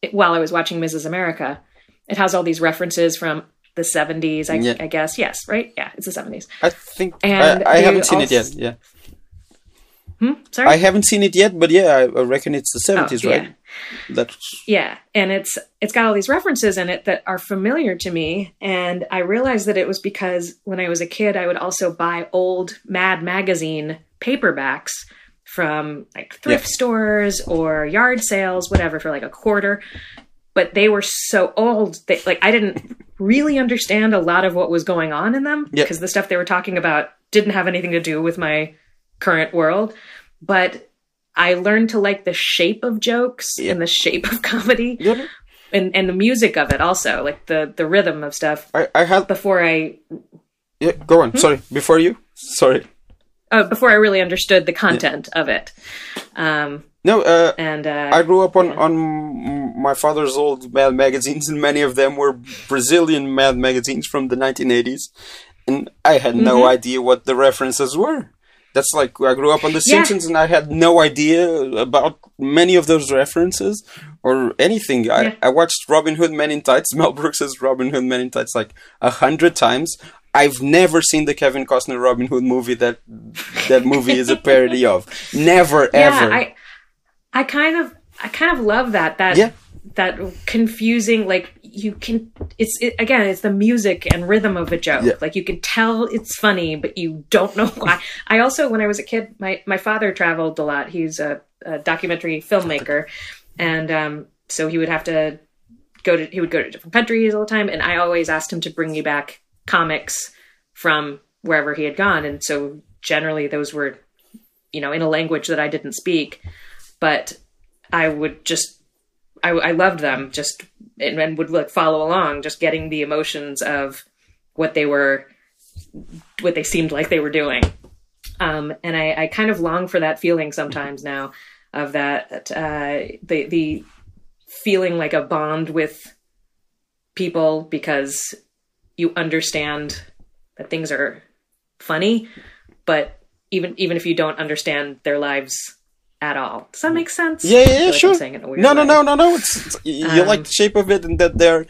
it, while I was watching Mrs. America, it has all these references from the 70s, I, Yeah. I guess. Yes, right? Yeah, it's the 70s. I think And I, I haven't seen it yet. Yeah, Hmm? Sorry? I haven't seen it yet, but yeah, I reckon it's the Oh, seventies, yeah. right? That's Yeah, and it's it's got all these references in it that are familiar to me, and I realized that it was because when I was a kid, I would also buy old Mad magazine paperbacks from like thrift Yeah. stores or yard sales, whatever, for like a quarter. But they were so old that like I didn't really understand a lot of what was going on in them Yeah. because the stuff they were talking about didn't have anything to do with my current world. But I learned to like the shape of jokes Yeah. and the shape of comedy yeah. and, and the music of it also, like the, the rhythm of stuff I I had before I yeah. Go Hmm? on. Sorry, before you. Sorry. uh, before I really understood the content of it. Um, No. Uh, and uh, I grew up on on my father's old Mad magazines, and many of them were Brazilian Mad magazines from the 1980s, and I had no Mm-hmm. idea what the references were. That's like I grew up on The Yeah. Simpsons, and I had no idea about many of those references or anything. I, Yeah. I watched Robin Hood Men in Tights, Mel Brooks's Robin Hood Men in Tights, like a hundred times. I've never seen the Kevin Costner Robin Hood movie that that movie is a parody of. Never ever. yeah, I I kind of I kind of love that that Yeah. that confusing like you can it's it, again it's the music and rhythm of a joke. Yeah. like you can tell it's funny but you don't know why. I also when i was a kid my my father traveled a lot. He's a, a documentary filmmaker. And um so he would have to go to he would go to different countries all the time. And i always asked him to bring me back comics from wherever he had gone. And so generally those were you know in a language that i didn't speak. But i would just I, I loved them just and, and would like follow along, just getting the emotions of what they were what they seemed like they were doing. Um, and I, I kind of long for that feeling sometimes now of that uh, the the feeling like a bond with people because you understand that things are funny, but even even if you don't understand their lives at all. Does that make sense? Yeah, yeah, like sure. no, no, no, no, no, no. It's, it's you um, like the shape of it, and that they're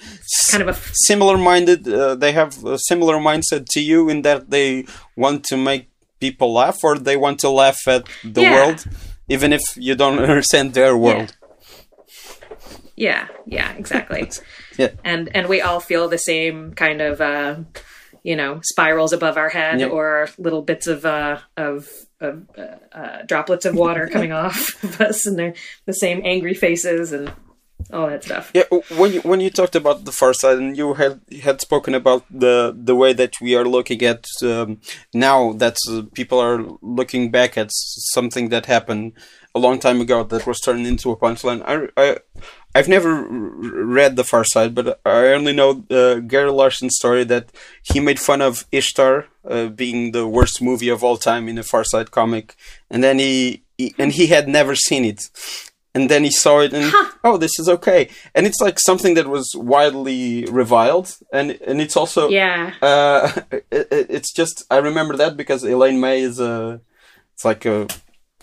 kind of a f- similar-minded. Uh, they have a similar mindset to you in that they want to make people laugh, or they want to laugh at the yeah. world, even if you don't understand their world. Yeah, yeah, yeah exactly. yeah, and and we all feel the same kind of. Uh, you know spirals above our head yep. or little bits of uh, of, of uh, uh, droplets of water coming off of us, and they're the same angry faces and all that stuff. Yeah, when you when you talked about the far side, and you had had spoken about the the way that we are looking at um, now that uh, people are looking back at something that happened a long time ago that was turned into a punchline. I, I I've never read The Far Side, but I only know uh, Gary Larson's story that he made fun of Ishtar uh, being the worst movie of all time in a Far Side comic, and then he, he and he had never seen it, and then he saw it and huh. oh, this is okay, and it's like something that was widely reviled, and and it's also yeah, uh, it, it's just I remember that because Elaine May is a it's like a,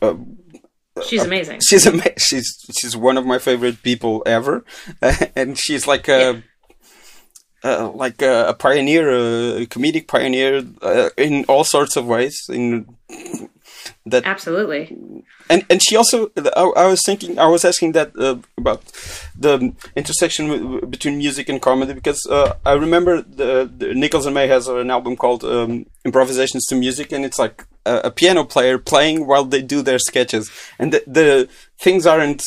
a She's amazing. She's ama- she's she's one of my favorite people ever, and she's like a. Yeah. Uh, like a, a, pioneer, a comedic pioneer uh, in all sorts of ways. In that absolutely, and and she also, I, I was thinking, I was asking that uh, about the intersection between music and comedy because uh, I remember the, the Nichols and May has an album called um, Improvisations to Music, and it's like a, a, piano player playing while they do their sketches, and the, the things aren't.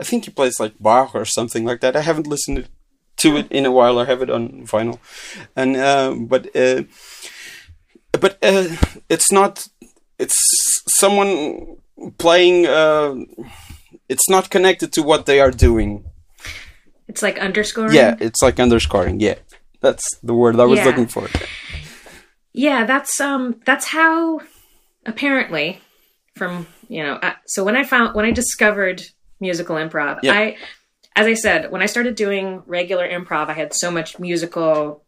I think he plays like Bach or something like that. I haven't listened to it in a while. I have it on vinyl, and uh, but uh, but uh, it's not. It's someone playing. Uh, it's not connected to what they are doing. It's like underscoring. Yeah, it's like underscoring. Yeah, that's the word I was yeah. looking for. Yeah, that's um, that's how apparently from you know uh, so when i found when i discovered musical improv yep. i as i said when i started doing regular improv i had so much musical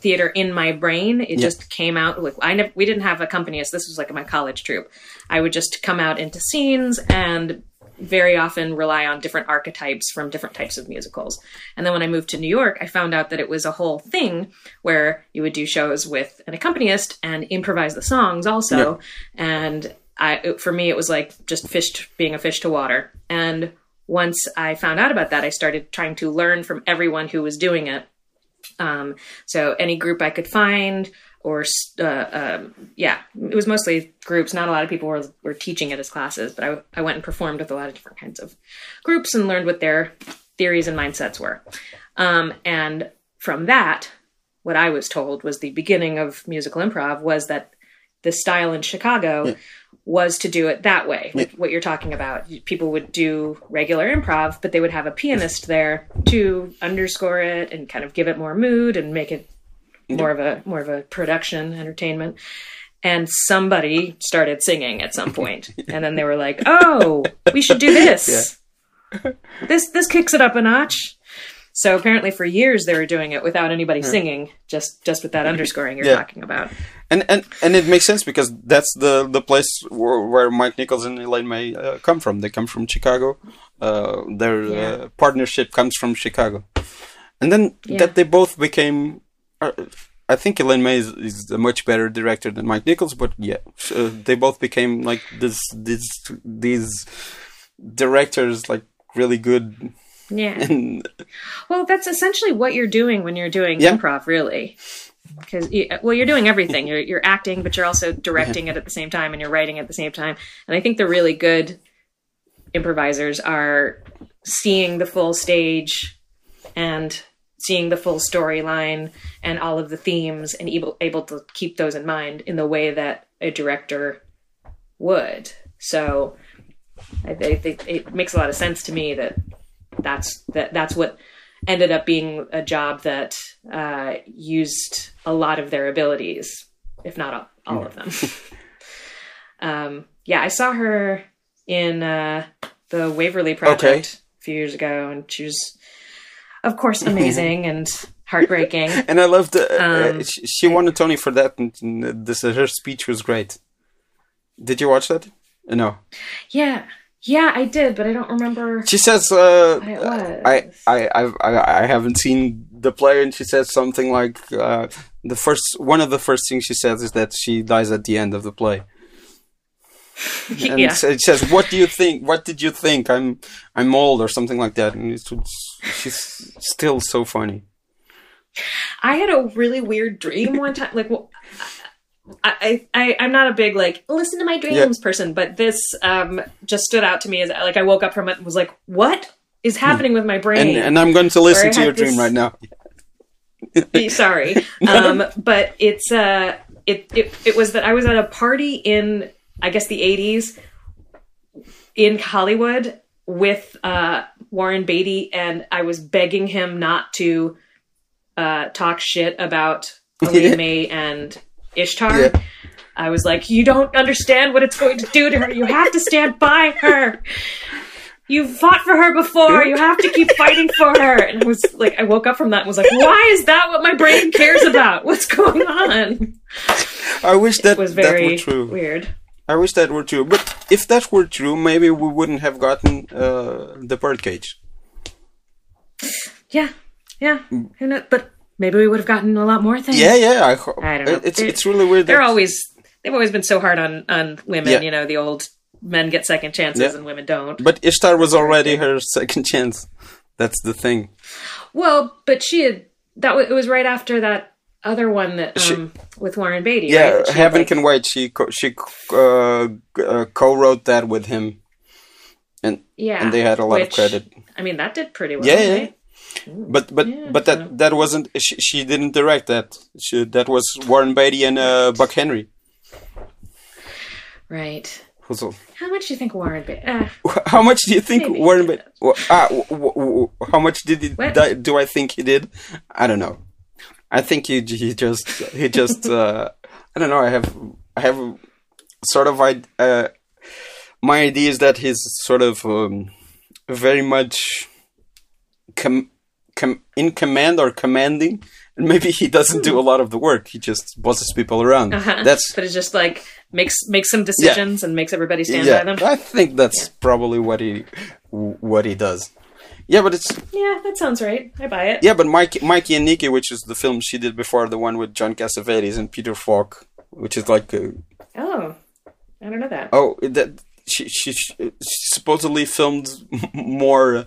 theater in my brain it yep. just came out like i never we didn't have accompanist this was like my college troupe i would just come out into scenes and very often rely on different archetypes from different types of musicals. And then when I moved to New York, I found out that it was a whole thing where you would do shows with an accompanist and improvise the songs also. Yeah. And I, for me, it was like just fish being a fish to water. And once I found out about that, I started trying to learn from everyone who was doing it. Um, so any group I could find, or uh, um, yeah, it was mostly groups. Not a lot of people were were teaching it as classes, but I I went and performed with a lot of different kinds of groups and learned what their theories and mindsets were. Um, and from that, what I was told was the beginning of musical improv was that the style in Chicago yeah. was to do it that way, yeah. what you're talking about. People would do regular improv, but they would have a pianist there to underscore it and kind of give it more mood and make it more of a more of a production entertainment. And somebody started singing at some point. And then they were like oh we should do this. Yeah. this this kicks it up a notch. So apparently for years they were doing it without anybody yeah. singing just just with that underscoring you're yeah. talking about. And and and it makes sense because that's the the place where, where mike nichols and elaine may uh, come from. They come from chicago. Uh, their uh, partnership comes from chicago. And then that they both became I think Elaine May is, is, a much better director than Mike Nichols, but yeah, uh, they both became like this, this, these directors, like really good. Yeah. And, well, that's essentially what you're doing when you're doing yeah. improv, really. Because well, you're doing everything. You're you're acting, but you're also directing yeah. it at the same time, and you're writing at the same time. And I think the really good improvisers are seeing the full stage and seeing the full storyline and all of the themes and able able to keep those in mind in the way that a director would. So I, think it makes a lot of sense to me that that's that that's what ended up being a job that uh, used a lot of their abilities, if not all, all of them. um, yeah, I saw her in uh, the Waverly Project Okay. a few years ago, and she was, of course, amazing and heartbreaking. And I loved. Uh, uh, Um, she, she won a Tony for that, and, and this her speech was great. Did you watch that? Uh, No. Yeah, yeah, I did, but I don't remember. She says, uh, What it was. I, I, I, I, I haven't seen the play, and she says something like, uh, the first, one of the first things she says is that she dies at the end of the play. And yeah, it says, "What do you think? What did you think? I'm, I'm old, or something like that." And it's, she's still so funny. I had a really weird dream one time. Like, well, I, I, I'm not a big like listen to my dreams person, but this um just stood out to me as like I woke up from it and was like, what is happening with my brain? and I'm going to listen to your had dream this- right now. Sorry, um, but it's uh, it, it it was that I was at a party in I guess the 80s in Hollywood with uh, Warren Beatty, and I was begging him not to uh, talk shit about Elaine May and Ishtar. Yeah. I was like, you don't understand what it's going to do to her. You have to stand by her. You fought for her before. You have to keep fighting for her. And I was like, I woke up from that and was like, why is that what my brain cares about? What's going on? I wish that It was that very were true. weird. I wish that were true. But if that were true, maybe we wouldn't have gotten uh, the birdcage. Yeah, yeah. Who knows? But maybe we would have gotten a lot more things. Yeah, yeah. I, ho- I don't know. It's They're- it's really weird. They're always they've always been so hard on on women. Yeah. You know, the old men get second chances Yeah. and women don't. But Ishtar was already her second chance. That's the thing. Well, but she had that. Was, it was right after that other one that She- um with Warren Beatty. Yeah, right? That she Heaven like- Can Wait. She co- she uh, uh, co-wrote that with him, and Yeah, and they had a lot of credit. I mean, that did pretty well. Yeah, yeah. right? But but Yeah, but so- that that wasn't. She, she didn't direct that. She, that was Warren Beatty and uh, Buck Henry. Right. How much do you think Warren Beatty? Uh, How much do you think Maybe. Warren Beatty? wh- Ah, how much did he? Do I think he did? I don't know. I think he he just he just uh, I don't know. I have I have sort of I uh, my idea is that he's sort of um, very much com- com- in command or commanding, and maybe he doesn't do a lot of the work. He just bosses people around. uh-huh. That's but it's just like makes makes some decisions and makes everybody stand yeah. by them. I think that's probably what he what he does. Yeah, but it's Yeah, that sounds right. I buy it. yeah, but Mikey, Mikey and Nicky, which is the film she did before, the one with John Cassavetes and Peter Falk, which is like a, Oh, I don't know that. oh that she, she she supposedly filmed more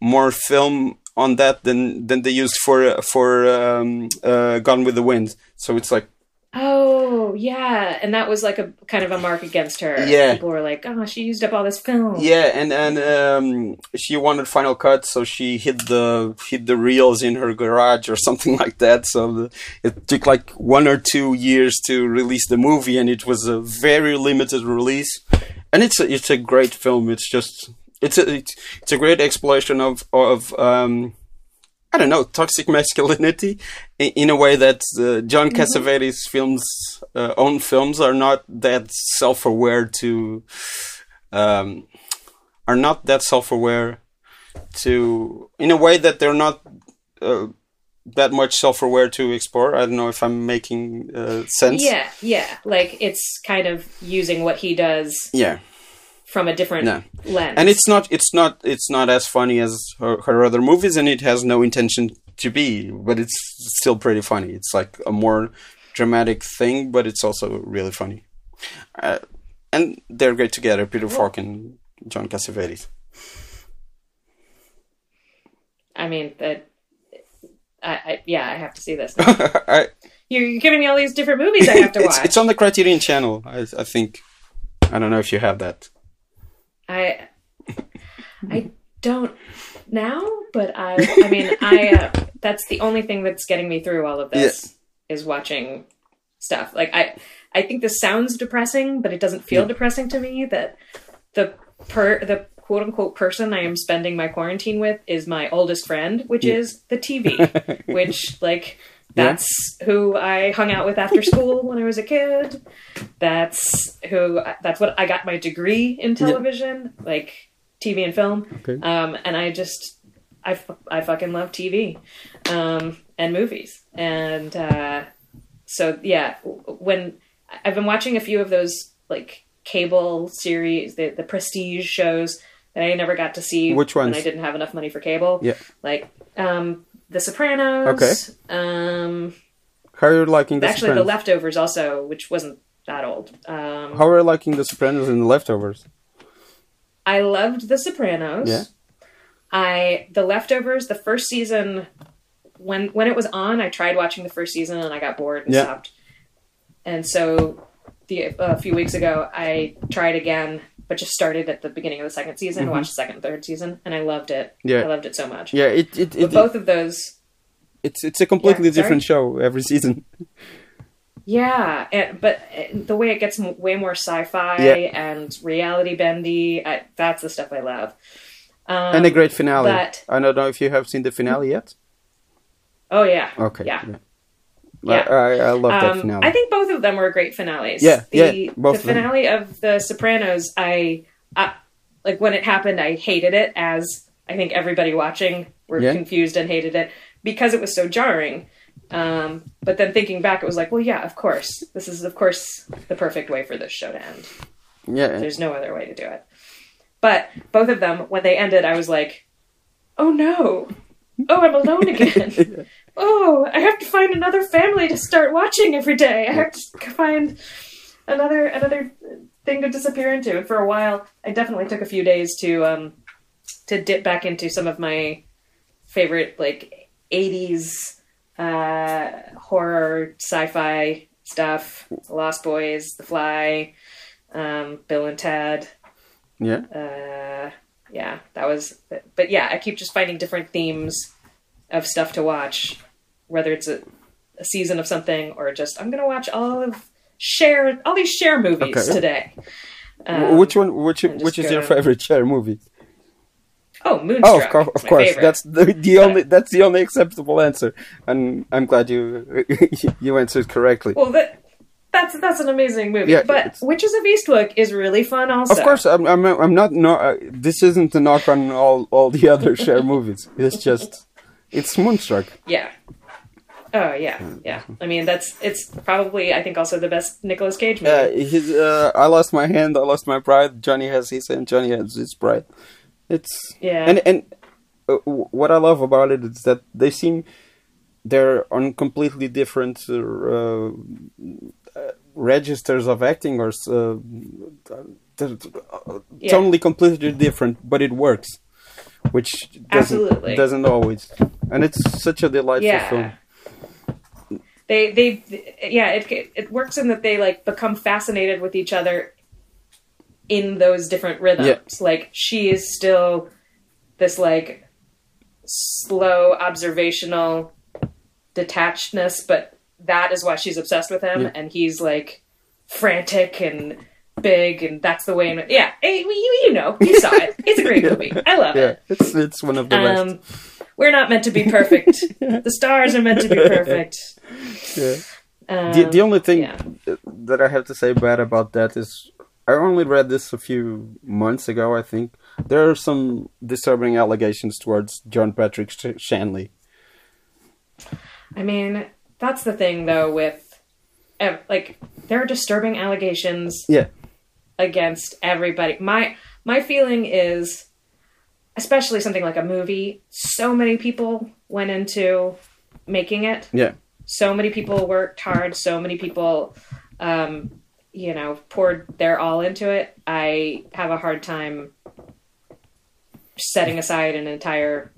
more film on that than than they used for for um, uh, Gone with the Wind. So it's like Oh, yeah, and that was like a kind of a mark against her. Yeah. people were like, "Oh, she used up all this film." yeah, and and um, she wanted Final Cut, so she hid the hid the reels in her garage or something like that. So the, it took like one or two years to release the movie, and it was a very limited release. And it's a, it's a great film. It's just it's a it's, it's a great exploration of of um, I don't know toxic masculinity in, a way that uh, John Cassavetes' films uh, own films are not that self aware to um, are not that self aware to in a way that they're not uh, that much self aware to explore. I don't know if I'm making uh, sense. yeah, yeah. Like it's kind of using what he does Yeah. From a different No. lens. and it's not it's not it's not as funny as her, her other movies and it has no intention to be but it's still pretty funny it's like a more dramatic thing but it's also really funny uh, and they're great together peter falk and john cassavetes I mean, that. I, I yeah, I have to see this. I, You're, giving me all these different movies I have to it's, watch. it's on the criterion channel I, I think i don't know if you have that I I don't now, but I I mean I uh, that's the only thing that's getting me through all of this is watching stuff. Like I I think this sounds depressing, but it doesn't feel depressing to me that the per the quote unquote person I am spending my quarantine with is my oldest friend, which Yeah. is the TV, which like that's who I hung out with after school when I was a kid. That's who that's what I got my degree in television, like TV and film. Okay. Um, and I just I, I fucking love TV um, and movies. And uh, so yeah, when I've been watching a few of those like cable series, the the prestige shows that I never got to see Which when ones? I didn't have enough money for cable. Yeah. Like um, The Sopranos. Okay. Um, How are you liking the actually, The Leftovers also, which wasn't that old. Um, How are you liking the Sopranos and the Leftovers? I loved The Sopranos. Yeah. I The Leftovers, the first season when when it was on, I tried watching the first season and I got bored and Yeah. stopped. And so the a few weeks ago I tried again, but just started at the beginning of the second season, Mhm. watched the second third season, and I loved it. Yeah. I loved it so much. Yeah, it it, But it, both of those it's it's a completely Yeah, different show every season. Yeah, and, but uh, the way it gets m- way more sci-fi Yeah. and reality bendy, I, that's the stuff I love. Um, and a great finale. but- I don't know if you have seen the finale yet. Oh yeah. Okay. Yeah. I, I, I love that Um, finale. I think both of them were great finales. Yeah, the, yeah, both the of them. finale of The Sopranos, I, I like when it happened. I hated it, as I think everybody watching were Yeah. confused and hated it because it was so jarring. Um, but then thinking back, it was like, well, yeah, of course, this is of course the perfect way for this show to end. yeah, There's no other way to do it. But both of them, when they ended, I was like, oh no. Oh, I'm alone again. oh, I have to find another family to start watching every day. I have to find another another thing to disappear into. And for a while, I definitely took a few days to um to dip back into some of my favorite like 80s uh horror sci-fi stuff. Lost Boys, The Fly, um Bill and Ted yeah. uh, yeah, that was. But yeah, I keep just finding different themes of stuff to watch, whether it's a, a season of something or just I'm gonna watch all of Cher all these Cher movies Okay. today. Um, which one? Which which is your favorite Cher movie? Oh, Oh, Moonstruck. of, course, of course. favorite. That's the, the only that's the only acceptable answer, and I'm glad you you answered correctly. well, that, that's that's an amazing movie. Yeah, but Witches of Eastwick is really fun. Also, Of course, I'm I'm, I'm not no. Uh, this isn't a knock on all all the other Cher movies. It's just it's Moonstruck. Yeah. Oh yeah, yeah. I mean, that's it's probably I think also the best Nicolas Cage movie. Uh, his, uh, I lost my hand. I lost my pride. Johnny has his hand. Johnny has his pride. It's yeah. and and uh, what I love about it is that they seem they're on completely different uh, registers of acting, or uh, Yeah. totally completely different, but it works, which doesn't Absolutely. doesn't always, and it's such a delightful yeah. film. They they yeah it it works in that they like become fascinated with each other in those different rhythms. Like she is still this like slow observational detachedness, but that is why she's obsessed with him, Yeah. and he's like frantic and big, and that's the way. In, yeah, eh, you you know you saw it. It's a great Yeah. movie. I love Yeah, it. it's it's one of the best. Um, we're not meant to be perfect. the stars are meant to be perfect. Yeah. Um, the, the only thing that I have to say bad about that is I only read this a few months ago. I think there are some disturbing allegations towards John Patrick Sh- Shanley. I mean, that's the thing though with like there are disturbing allegations Yeah, against everybody. My my feeling is especially something like a movie, so many people went into making it. yeah, So many people worked hard, so many people um you know, poured their all into it. I have a hard time setting aside an entire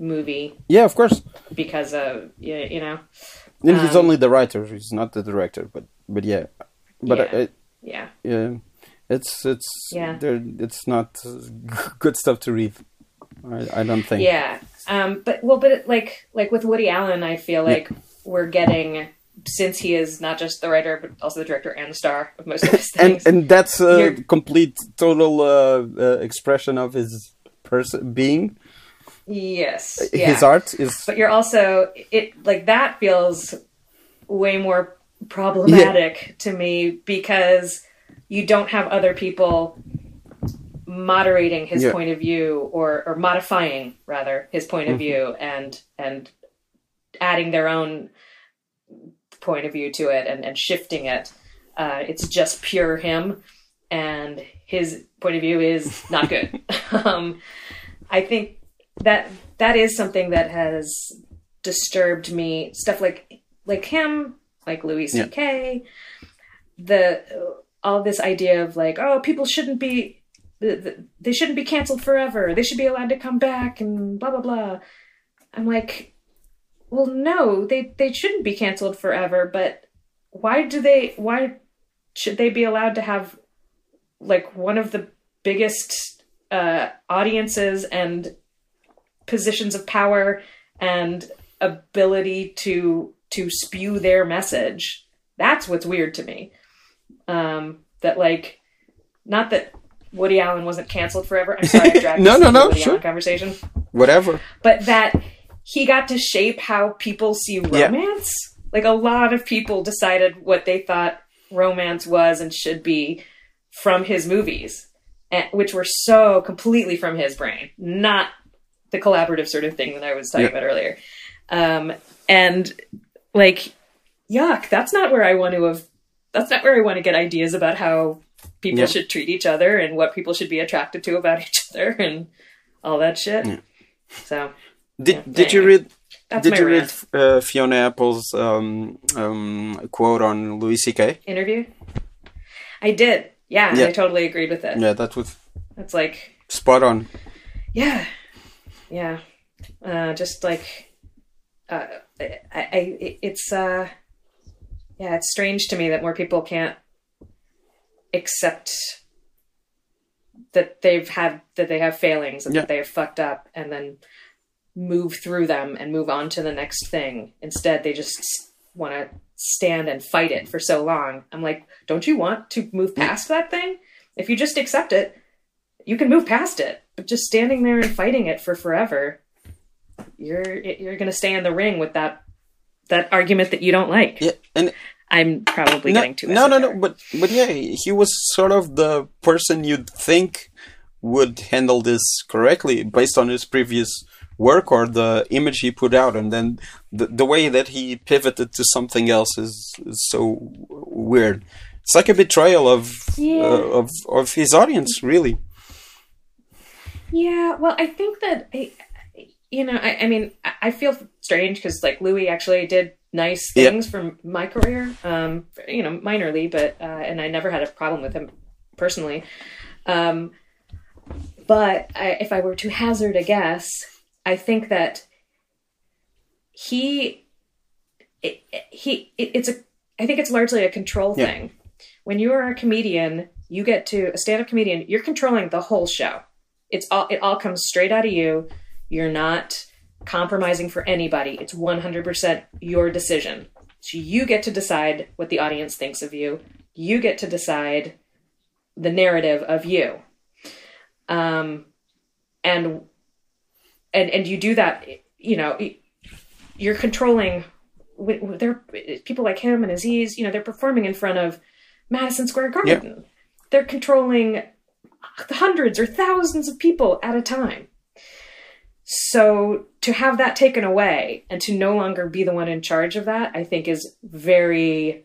movie yeah. Of course, because of you, you know and he's Um, only the writer. He's not the director. But but yeah, but Yeah. it, yeah yeah, it's it's Yeah. It's not good stuff to read. I, I don't think. Yeah. Um, but well, but it, like like with Woody Allen, I feel like we're getting since he is not just the writer but also the director and the star of most of his and things. and that's a You're- complete total uh, uh, expression of his person being yes, his yeah. art is But you're also it like that feels way more problematic to me because you don't have other people moderating his Yeah. point of view or or modifying rather his point Mm-hmm. of view and and adding their own point of view to it and, and shifting it. Uh, it's just pure him and his point of view is not good. um, I think that that is something that has disturbed me. Stuff like like him, like Louis Yeah. C.K. The all this idea of like, oh, people shouldn't be, the, the, they shouldn't be canceled forever. They should be allowed to come back and blah blah blah. I'm like, well, no, they they shouldn't be canceled forever. But why do they? Why should they be allowed to have like one of the biggest uh, audiences and positions of power and ability to to spew their message. That's what's weird to me. Um, that like, not that Woody Allen wasn't canceled forever. I'm sorry, I dragged No, no, no, Woody sure. Allen conversation, whatever but that he got to shape how people see Yeah. romance. Like a lot of people decided what they thought romance was and should be from his movies, which were so completely from his brain, not the collaborative sort of thing that I was talking Yeah. about earlier. Um, and like, yuck, that's not where I want to have. That's not where I want to get ideas about how people Yeah. should treat each other and what people should be attracted to about each other and all that shit. Yeah. So did did you read that's did you read uh, Fiona Apple's um, um, quote on Louis C.K. interview. I did. Yeah, Yeah. I totally agreed with it. Yeah, that was It's like, spot on. yeah, yeah, uh, just like, uh, I, I, it's, uh, yeah, it's strange to me that more people can't accept that they've had that they have failings and Yeah. that they have fucked up, and then move through them and move on to the next thing. Instead, they just want to stand and fight it for so long. I'm like, don't you want to move past that thing? If you just accept it, you can move past it. But just standing there and fighting it for forever, you're you're going to stay in the ring with that that argument that you don't like. Yeah, and I'm probably no, getting too no, no, no, but but yeah, he was sort of the person you'd think would handle this correctly based on his previous work or the image he put out, and then the the way that he pivoted to something else is, is so weird. It's like a betrayal of Yeah. uh, of of his audience, really. Yeah, well, I think that I, you know, I, I mean, I- feel strange because like Louis actually did nice things from my career, um, you know, minorly, but uh, and I never had a problem with him personally. Um, but I, if I were to hazard a guess, I think that he, it, he, it, it's a, I think it's largely a control thing. When you are a comedian, you get to a stand-up comedian. You're controlling the whole show. It's all it all comes straight out of you. You're not compromising for anybody. It's 100% your decision. So you get to decide what the audience thinks of you. You get to decide the narrative of you. Um, and and and you do that. You know, you're controlling. There, people like him and Aziz. You know, they're performing in front of Madison Square Garden. They're controlling hundreds or thousands of people at a time. So to have that taken away and to no longer be the one in charge of that, I think is very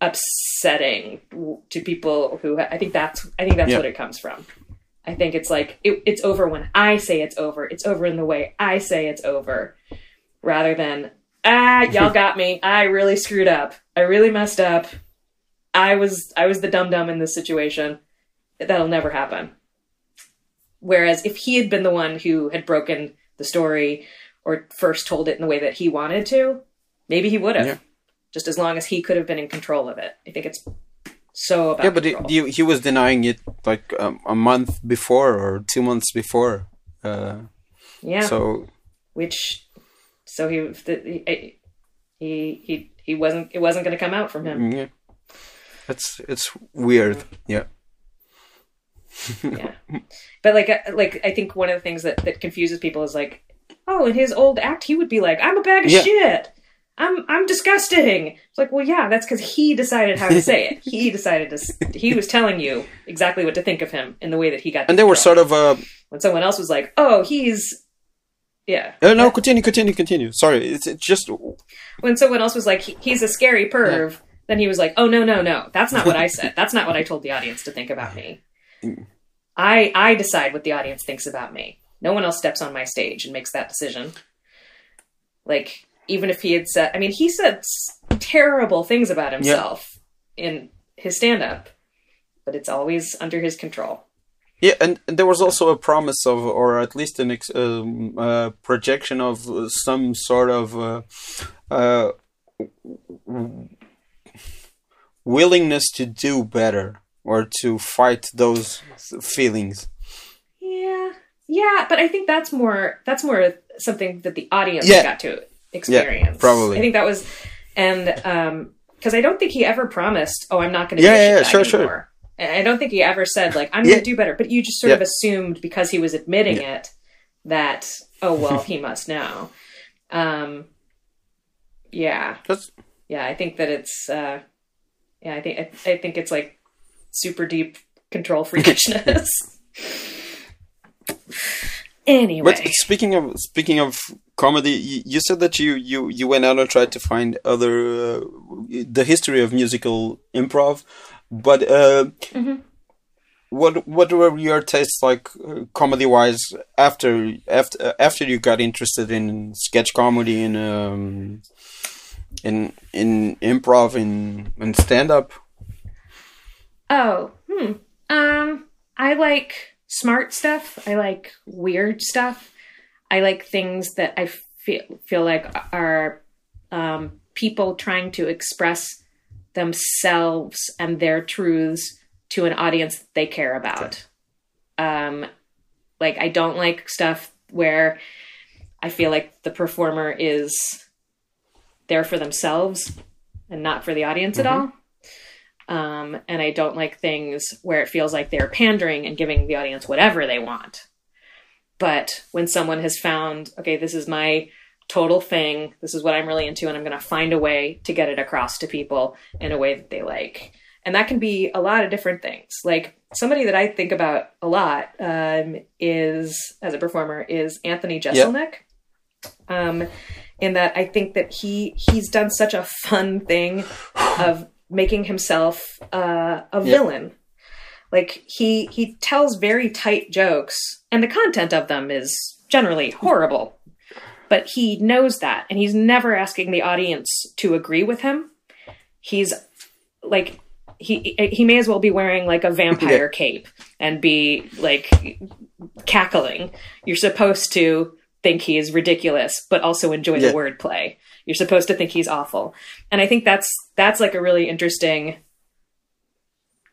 upsetting to people who I think that's I think that's Yeah. what it comes from. I think it's like it, it's over when I say it's over. It's over in the way I say it's over, rather than ah y'all got me. I really screwed up. I really messed up. I was I was the dum dum in this situation. That'll never happen. Whereas if he had been the one who had broken the story or first told it in the way that he wanted to, maybe he would have. Yeah. Just as long as he could have been in control of it. I think it's so about Yeah, but control. he, he was denying it like um, a month before or two months before. Uh, yeah. So which so he the, he he he he wasn't. It wasn't going to come out from him. Yeah. It's it's weird. Yeah. Yeah, but like uh, like I think one of the things that that confuses people is like, oh, in his old act, he would be like, "I'm a bag of Yeah. shit." I'm I'm disgusting. It's like, well, yeah, that's because he decided how to say it. He decided to. He was telling you exactly what to think of him in the way that he got. And they were sort of uh when someone else was like, "Oh, he's," yeah. uh, no, continue, continue, continue. Sorry, it's, it's just When someone else was like, "He- "He's a scary perv," then he was like, "Oh no, no, no, that's not what I said. That's not what I told the audience to think about me. I I decide what the audience thinks about me. No one else steps on my stage and makes that decision." Like, even if he had said, I mean, he said terrible things about himself in his stand-up, but it's always under his control. Yeah, and, there was also a promise of, or at least an ex, um, uh, projection of some sort of uh, uh, willingness to do better or to fight those feelings. Yeah, yeah, but I think that's more that's more something that the audience Yeah. got to experience. probably. I think that was, and um, because I don't think he ever promised, "Oh, I'm not going to Yeah, yeah, yeah, sure, sure. anymore." And I don't think he ever said like, "I'm Yeah. going to do better," but you just sort of assumed because he was admitting it that, oh well, he must know. Um, yeah, That's, yeah, I think that it's, uh, yeah, I think I, I think it's like super deep control freakishness. anyway, But speaking of speaking of comedy, you, you said that you, you, you went out and tried to find other uh, the history of musical improv, but uh, what what were your tastes like uh, comedy wise after after after you got interested in sketch comedy and um, in in improv in in stand up? Oh, hmm. Um, I like smart stuff. I like weird stuff. I like things that I feel feel like are um, people trying to express themselves and their truths to an audience that they care about. Um, like I don't like stuff where I feel like the performer is there for themselves and not for the audience at all. Um, and I don't like things where it feels like they're pandering and giving the audience whatever they want. But when someone has found, okay, this is my total thing, this is what I'm really into, and I'm going to find a way to get it across to people in a way that they like. And that can be a lot of different things. Like somebody that I think about a lot um, is, as a performer, is Anthony Jeselnik. Um, in that I think that he he's done such a fun thing of making himself uh, a villain. Like he he tells very tight jokes, and the content of them is generally horrible. But he knows that, and he's never asking the audience to agree with him. He's like he he may as well be wearing like a vampire cape and be like cackling. You're supposed to think he is ridiculous, but also enjoy Yeah. the wordplay. You're supposed to think he's awful, and I think that's that's like a really interesting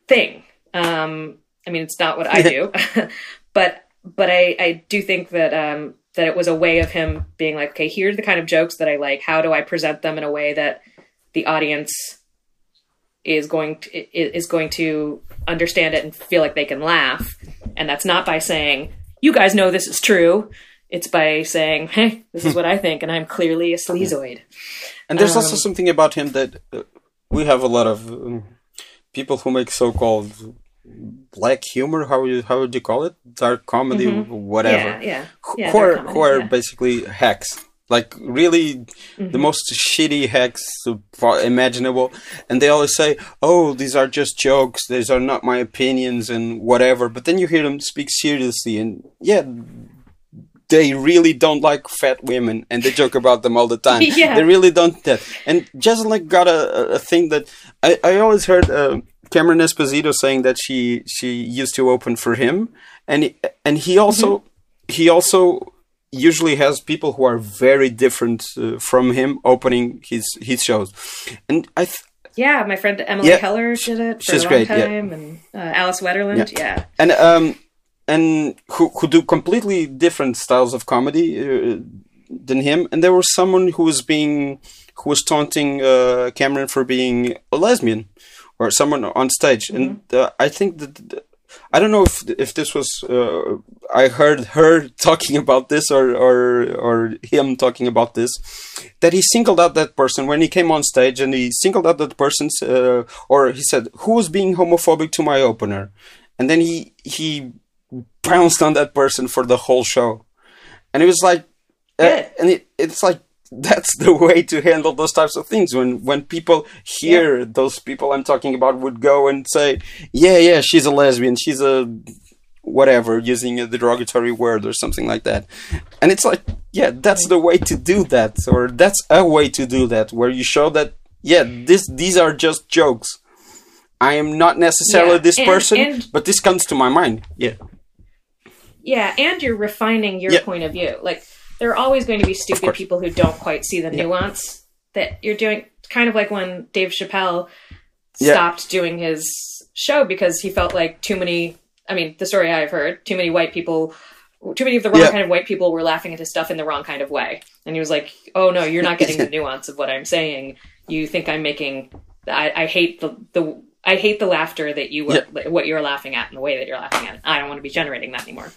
thing. Um, I mean, it's not what I do, but but I I do think that um, that it was a way of him being like, okay, here's the kind of jokes that I like. How do I present them in a way that the audience is going to is going to understand it and feel like they can laugh? And that's not by saying, "You guys know this is true." It's by saying, "Hey, this is what I think, and I'm clearly a sleazoid." And there's also Um, something about him that uh, we have a lot of um, people who make so-called black humor. How you how would you call it? Dark comedy, whatever. Mm-hmm. Yeah, yeah, who- yeah. who are comedy, who are yeah. basically hacks, like really Mm-hmm. the most shitty hacks imaginable, and they always say, "Oh, these are just jokes. These are not my opinions and whatever." But then you hear them speak seriously, and yeah. They really don't like fat women, and they joke about them all the time. Yeah. They really don't that. And Jeselnik got a, a- thing that I, I always heard uh, Cameron Esposito saying that she she used to open for him, and he, and he also he also usually has people who are very different uh, from him opening his his shows, and I th- Yeah, my friend Emily Yeah. Heller did it for She's great, yeah. time, and uh, Alice Wetterlund. Yeah. and um and who who do completely different styles of comedy uh, than him. And there was someone who was being who was taunting uh, Cameron for being a lesbian or someone on stage, mm-hmm. and uh, I think that I don't know if if this was uh, I heard her talking about this or or or him talking about this that he singled out that person when he came on stage and he singled out that person uh, or he said who was being homophobic to my opener? And then he he pounced on that person for the whole show. And it was like uh, and it, it's like that's the way to handle those types of things. When when people hear yeah. those people i'm talking about would go and say yeah yeah she's a lesbian she's a whatever using a derogatory word or something like that. And it's like yeah that's the way to do that or that's a way to do that where you show that yeah this these are just jokes. I am not necessarily yeah. this and, person and, but this comes to my mind. Yeah yeah and you're refining your yeah. point of view like there are always going to be stupid people who don't quite see the yeah. nuance that you're doing. Kind of like when Dave Chappelle yeah. stopped doing his show because he felt like too many. I mean, the story I've heard, too many white people, too many of the wrong yeah. kind of white people were laughing at his stuff in the wrong kind of way. And he was like, "Oh no, you're not getting the nuance of what I'm saying. You think I'm making. I, I hate the the." I hate the laughter that you were, what you're laughing at and the way that you're laughing at it. I don't want to be generating that anymore.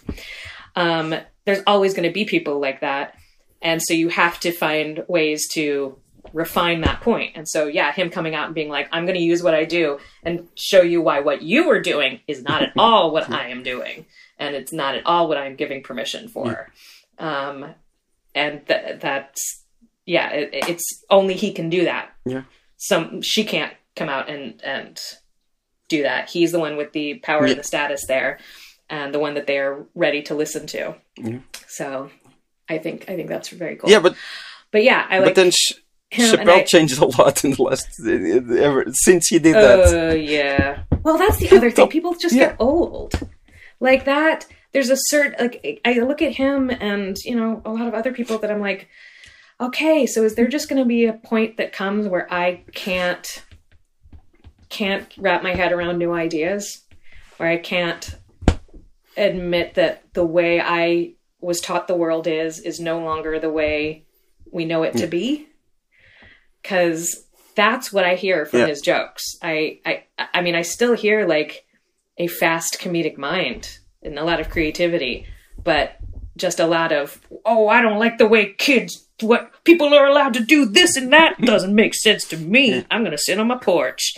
Um, there's always going to be people like that. And so you have to find ways to refine that point. And so, yeah, him coming out and being like, I'm going to use what I do and show you why what you were doing is not at all what I am doing. And it's not at all what I'm giving permission for. Yeah. Um, and th- that's, yeah, it, it's only he can do that. Yeah. Some, she can't come out and, and do that. He's the one with the power yeah. and the status there and the one that they are ready to listen to. Yeah. So I think I think that's very cool. Yeah, but but yeah, I like. But then Ch- Chappelle I, changed a lot in the last ever since he did that. Oh uh, yeah. Well, that's the other thing. People just yeah. get old, like that. There's a certain like I look at him and you know a lot of other people that I'm like, okay, so is there just going to be a point that comes where I can't can't wrap my head around new ideas, or I can't admit that the way I was taught the world is is no longer the way we know it to be because that's what I hear from yeah. his jokes. I, I I mean I still hear like a fast comedic mind and a lot of creativity, but just a lot of oh I don't like the way kids what people are allowed to do this and that doesn't make sense to me. I'm gonna sit on my porch,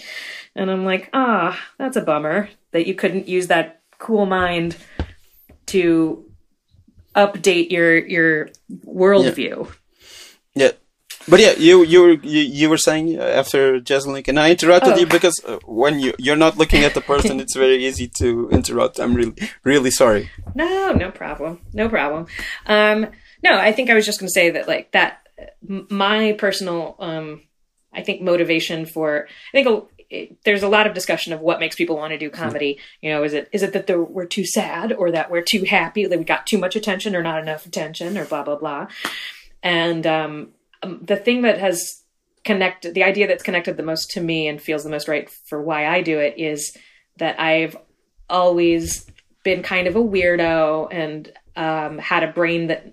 and I'm like ah that's a bummer that you couldn't use that cool mind to update your your worldview. Yeah. yeah. But yeah, you you you, you were saying after Jeselnik, and I interrupted oh. you because uh, when you you're not looking at the person, it's very easy to interrupt. I'm really really sorry. No, no problem, no problem. Um, no, I think I was just going to say that like that. My personal, um, I think motivation for I think it, there's a lot of discussion of what makes people want to do comedy. You know, is it is it that we're too sad, or that we're too happy, that we got too much attention, or not enough attention, or blah blah blah. And um, um, the thing that has connected, the idea that's connected the most to me and feels the most right for why I do it is that I've always been kind of a weirdo and um, had a brain that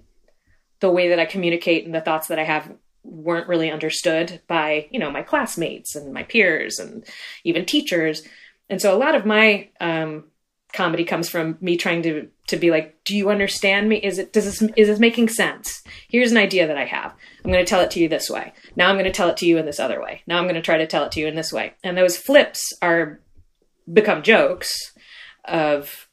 the way that I communicate and the thoughts that I have weren't really understood by you know my classmates and my peers and even teachers. And so a lot of my um, comedy comes from me trying to to be like do you understand me? Is it does this is this making sense? Here's an idea that i have. I'm going to tell it to you this way. Now i'm going to tell it to you in this other way. Now i'm going to try to tell it to you in this way. And those flips are become jokes of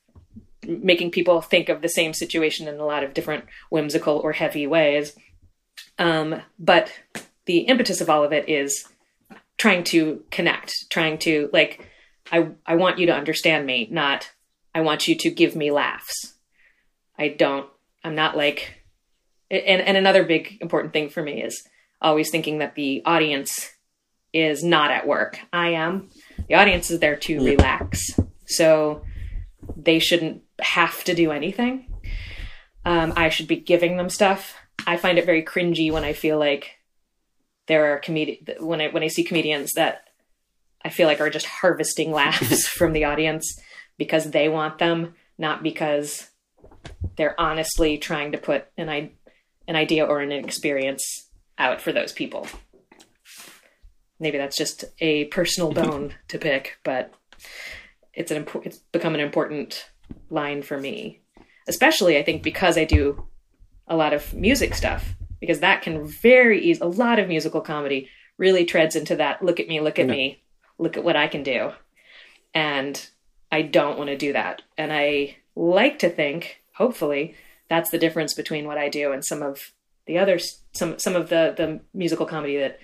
making people think of the same situation in a lot of different whimsical or heavy ways um, but the impetus of all of it is trying to connect, trying to like, I I want you to understand me, not I want you to give me laughs. I don't. I'm not like. And and another big important thing for me is always thinking that the audience is not at work. I am. The audience is there to yeah. relax. So they shouldn't have to do anything. Um, I should be giving them stuff. I find it very cringy when I feel like there are comedi when I when I see comedians that I feel like are just harvesting laughs from the audience because they want them, not because they're honestly trying to put an I- an idea or an experience out for those people. maybe that's just a personal bone to pick, but it's an it's become an important line for me, especially I think because I do a lot of music stuff because that can very easy a lot of musical comedy really treads into that look at me look at Yeah. me look at what i can do and i don't want to do that and i like to think hopefully that's the difference between what i do and some of the others some some of the the musical comedy that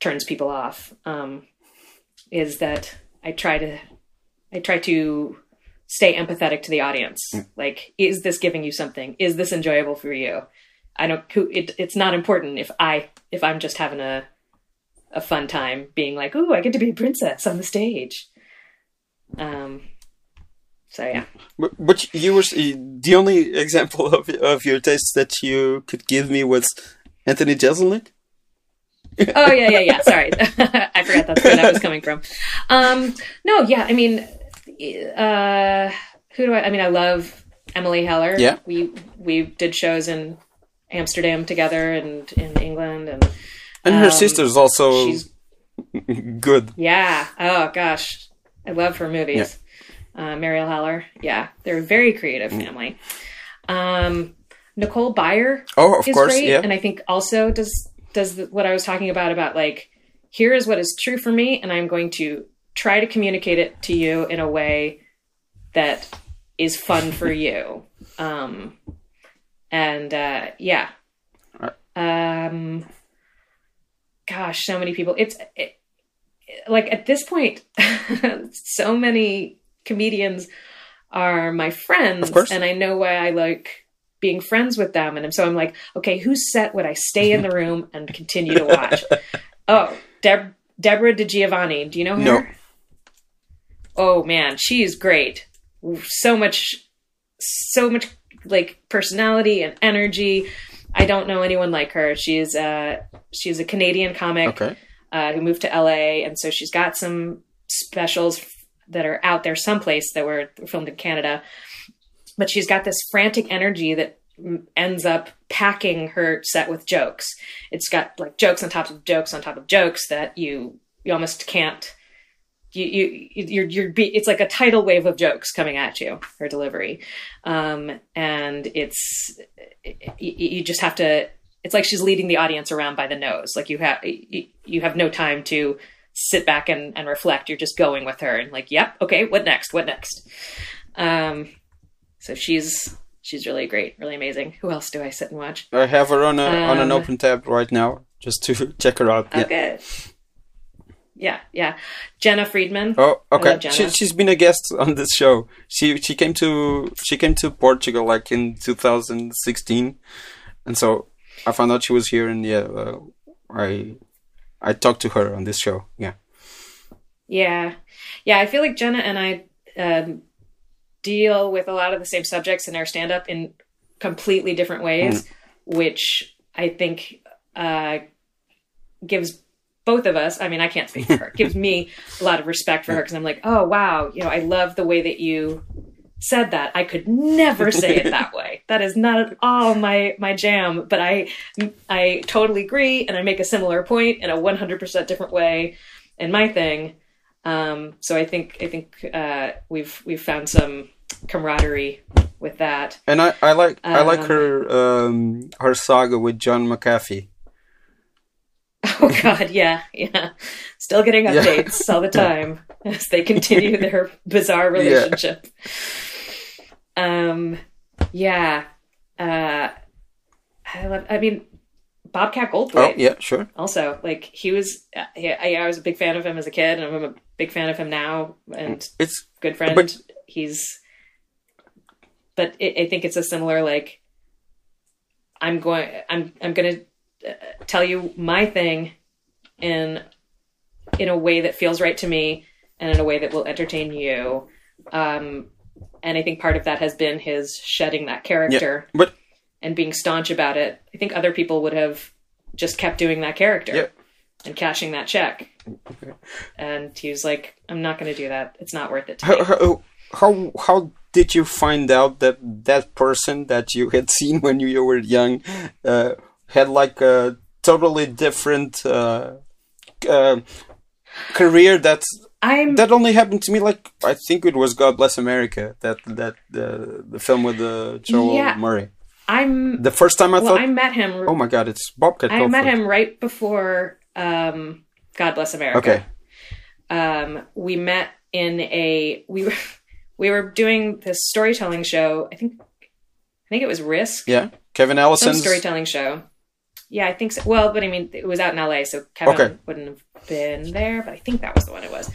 turns people off um is that i try to i try to stay empathetic to the audience like is this giving you something is this enjoyable for you I don't. It, it's not important if I if I'm just having a a fun time being like, "Ooh, I get to be a princess on the stage." Um. So yeah. But, but you were the only example of of your taste that you could give me was Anthony Jeselnik. Oh yeah, yeah, yeah. Sorry, I forgot that's where that was coming from. Um. No, yeah. I mean, uh, who do I? I mean, I love Emily Heller. Yeah. We we did shows in Amsterdam together and in England and And her Um, sister's also she's good. Yeah. Oh gosh, I love her movies. Uh, Marielle Heller. Yeah, they're a very creative Mm. family. Um, Nicole Byer Oh, of is course, great, yeah. and I think also does does the, what I was talking about about like here is what is true for me, and I'm going to try to communicate it to you in a way that is fun for you. Um, and uh, yeah, um, gosh, so many people. It's it, like at this point, so many comedians are my friends, Of course. and I know why I like being friends with them. And so I'm like, okay, whose set would I stay in the room and continue to watch? oh, Deb- Deborah DiGiovanni. Do you know her? No. Oh man, she's great. So much, so much like personality and energy. I don't know anyone like her. She's uh she's a Canadian comic Okay. uh, who moved to LA, and so she's got some specials that are out there someplace that were filmed in Canada. But she's got this frantic energy that ends up packing her set with jokes. It's got like jokes on top of jokes on top of jokes that you you almost can't. You you you're you're be, it's like a tidal wave of jokes coming at you. Her delivery, um, and it's you, you just have to it's like she's leading the audience around by the nose. Like you have you, you have no time to sit back and, and reflect. You're just going with her and like yep okay what next? What next? Um so she's she's really great really amazing. Who else do i sit and watch? I have her on a on an Um, open tab right now, just to check her out. Yeah. okay yeah yeah Jena Friedman Oh, okay. She, she's been a guest on this show. She she came to she came to Portugal like in 2016, and so I found out she was here, and yeah, uh, I I talked to her on this show. Yeah. Yeah. Yeah, I feel like Jena and I um, deal with a lot of the same subjects in our stand up in completely different ways, which I think uh, gives both of us, I mean, I can't speak for her, gives me a lot of respect for her because I'm like, oh, wow, you know, I love the way that you said that. I could never say it that way. That is not at all my my jam, but I I totally agree and I make a similar point in a 100% different way in my thing. Um, so I think I think uh, we've we've found some camaraderie with that. And I, I like I like Um, her um, her saga with John McAfee. Oh God, yeah, yeah. Still getting Yeah. updates all the time as they continue their bizarre relationship. Um, yeah. Uh, I love. I mean, Bobcat Goldthwait. Oh yeah, sure. Also, like he was. Yeah, I, I was a big fan of him as a kid, and I'm a big fan of him now, and It's good friend. But- He's. But it, I think it's a similar like. I'm going. I'm. I'm going to tell you my thing, in, in a way that feels right to me, and in a way that will entertain you. Um, and I think part of that has been his shedding that character but and being staunch about it. I think other people would have just kept doing that character Yeah. and cashing that check. And he was like, "I'm not going to do that. It's not worth it." To how, how how how did you find out that that person that you had seen when you were young uh, had like a totally different uh, uh, career that's I'm that only happened to me like I think it was God Bless America that that the the film with the Joel Yeah. Murray. I'm The first time I well, thought, I met him. oh my god, it's Bobcat I met him right before um, God Bless America. Okay, um, we met in a we were we were doing this storytelling show. I think I think it was Risk, yeah, Kevin Allison storytelling show. Yeah, I think so. Well, but I mean, it was out in LA, so Kevin Okay. wouldn't have been there. But I think that was the one it was.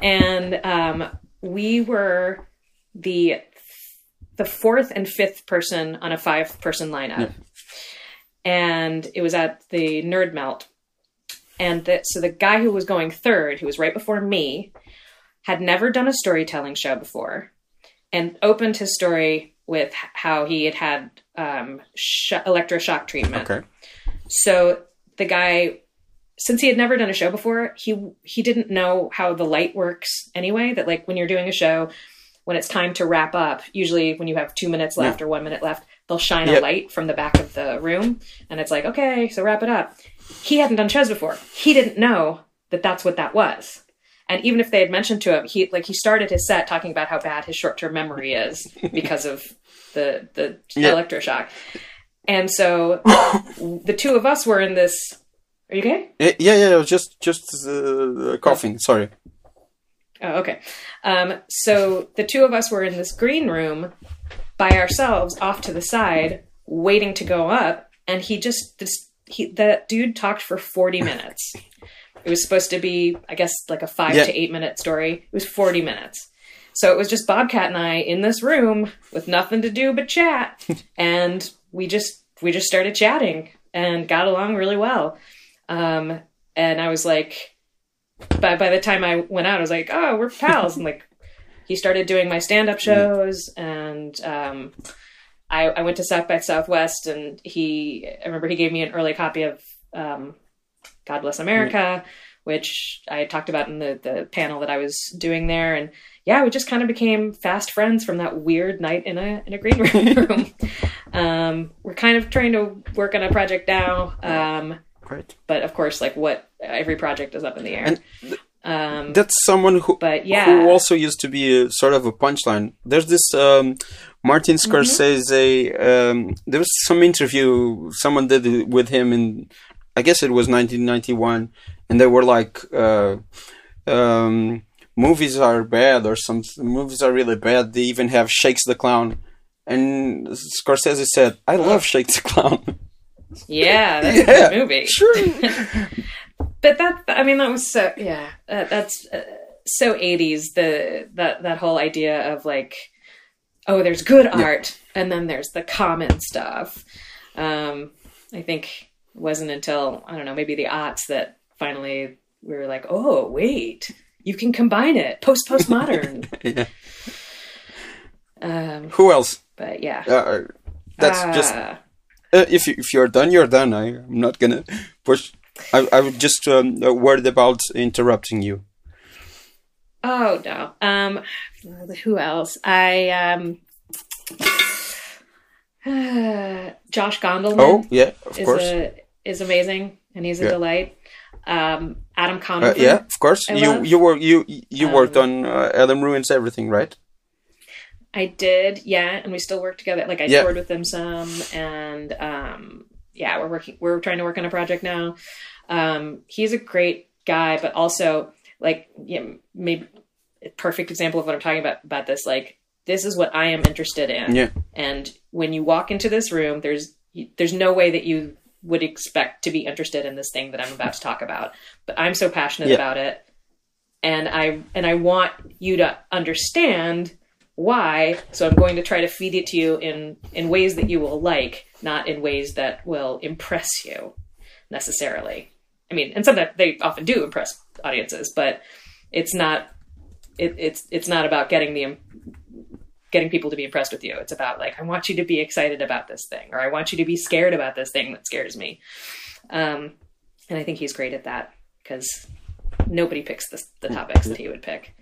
And um, we were the the fourth and fifth person on a five person lineup, and it was at the Nerd Melt. And the, so the guy who was going third, who was right before me, had never done a storytelling show before, and opened his story with how he had had um, sh- electroshock treatment. okay, So the guy, since he had never done a show before, he he didn't know how the light works anyway. That like when you're doing a show, when it's time to wrap up, usually when you have two minutes left or one minute left, they'll shine Yep. a light from the back of the room, and it's like okay, so wrap it up. He hadn't done shows before. He didn't know that that's what that was. And even if they had mentioned to him, he like he started his set talking about how bad his short term memory is because of the the Yeah. electroshock. And so the two of us were in this. Are you okay? Yeah, yeah, yeah, just just uh, coughing. Sorry. Oh, okay. Um, so the two of us were in this green room by ourselves, off to the side, waiting to go up. And he just this he that dude talked for forty minutes. It was supposed to be, I guess, like a five Yeah. to eight minute story. It was forty minutes. So it was just Bobcat and I in this room with nothing to do but chat, and we just we just started chatting and got along really well. Um, and I was like, by by the time I went out, I was like, oh, we're pals, and like he started doing my stand up shows, and um, I, I went to South by Southwest, and he I remember he gave me an early copy of um, God Bless America, which I had talked about in the the panel that I was doing there, and yeah, we just kind of became fast friends from that weird night in a in a green room. Um, we're kind of trying to work on a project now. Um, Right. but of course, like what every project is up in the air. And um, That's someone who but yeah, who also used to be a, sort of a punchline. There's this um, Martin Mm-hmm. Scorsese. Um, there was some interview someone did it with him in, I guess it was 1991, and they were like, uh, um, "Movies are bad, or some movies are really bad." They even have Shakes the Clown, and Scorsese said, "I love Shakes the Clown." yeah, that's a good movie. sure. But that, I mean, that was so yeah. Uh, that's uh, so eighties. The that that whole idea of like, oh, there's good art, and then there's the common stuff. Um, I think it wasn't until I don't know, maybe the aughts that finally we were like, oh, wait, you can combine it post postmodern. yeah. Um, Who else? but yeah, Uh, that's just Uh, Uh, if you, if you're done, you're done. I, I'm not gonna push. I I would just um, uh, worried about interrupting you. Oh no. Um who else? I um Josh Gondelman Oh yeah, of is course. a is amazing and he's a Yeah. delight. Um Adam Uh, Conover. yeah, of course. I you love. you were you you worked Um, on uh, Adam ruins everything, right? I did, yeah, and we still work together. Like I Yeah. toured with them some and um yeah, we're working we're trying to work on a project now. Um he's a great guy, but also like yeah, maybe a perfect example of what I'm talking about about this like this is what I am interested in. Yeah, and when you walk into this room there's there's no way that you would expect to be interested in this thing that i'm about to talk about but i'm so passionate Yeah. about it and i and i want you to understand why so i'm going to try to feed it to you in in ways that you will like not in ways that will impress you necessarily i mean and sometimes they often do impress audiences but it's not it, it's it's not about getting the getting people to be impressed with you. It's about like I want you to be excited about this thing, or I want you to be scared about this thing that scares me. Um, and I think he's great at that because nobody picks the, the topics that he would pick.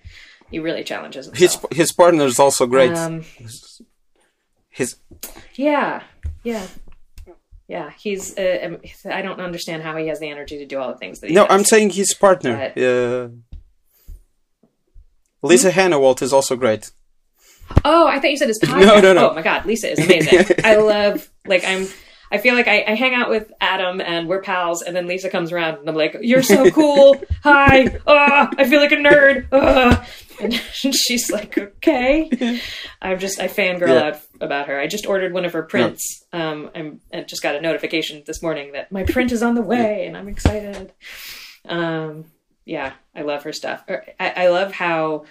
He really challenges himself. his his partner is also great. Um, his yeah, yeah, yeah, he's. Uh, um, I don't understand how he has the energy to do all the things that he No, does. I'm saying his partner. But- Uh, Lisa Hanawalt is also great. Oh, I thought you said his podcast. No, no, no. Oh my god, Lisa is amazing. I love like I'm. I feel like I, I hang out with Adam and we're pals, and then Lisa comes around and I'm like, "You're so cool. Hi. Oh, I feel like a nerd." Oh. And she's like, "Okay." I'm just I fangirl Yeah. out about her. I just ordered one of her prints. Um, I'm I just got a notification this morning that my print is on the way, and I'm excited. Um, yeah, I love her stuff. I, I love how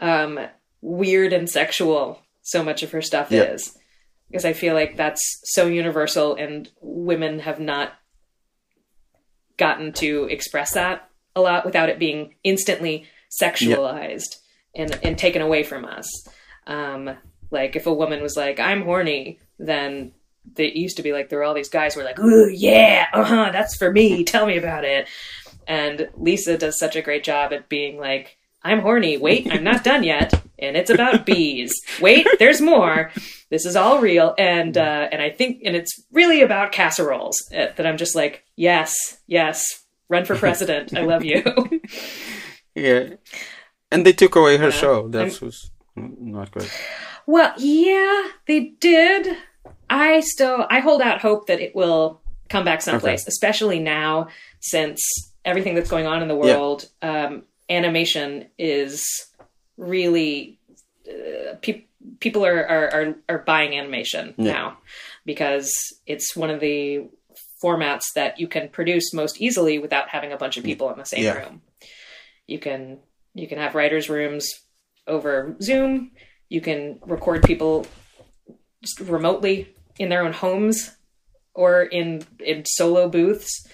um, weird and sexual so much of her stuff Yeah. is because I feel like that's so universal and women have not gotten to express that a lot without it being instantly sexualized and, and taken away from us. Um, like if a woman was like, I'm horny, then they used to be like, there were all these guys who were like, ooh, yeah, uh huh, that's for me. Tell me about it. And Lisa does such a great job at being like, I'm horny. Wait, I'm not done yet. And it's about bees. Wait, there's more. This is all real. And, uh, and I think, and it's really about casseroles uh, that I'm just like, yes, yes, run for president. I love you. Yeah, and they took away her Yeah. show. That was not great. Well, yeah, they did. I still I hold out hope that it will come back someplace, especially now since everything that's going on in the Yeah. world. Um, animation is really uh, pe- people are, are are are buying animation Yeah. now because it's one of the formats that you can produce most easily without having a bunch of people in the same Yeah. room. You can you can have writers' rooms over Zoom. You can record people just remotely in their own homes or in in solo booths,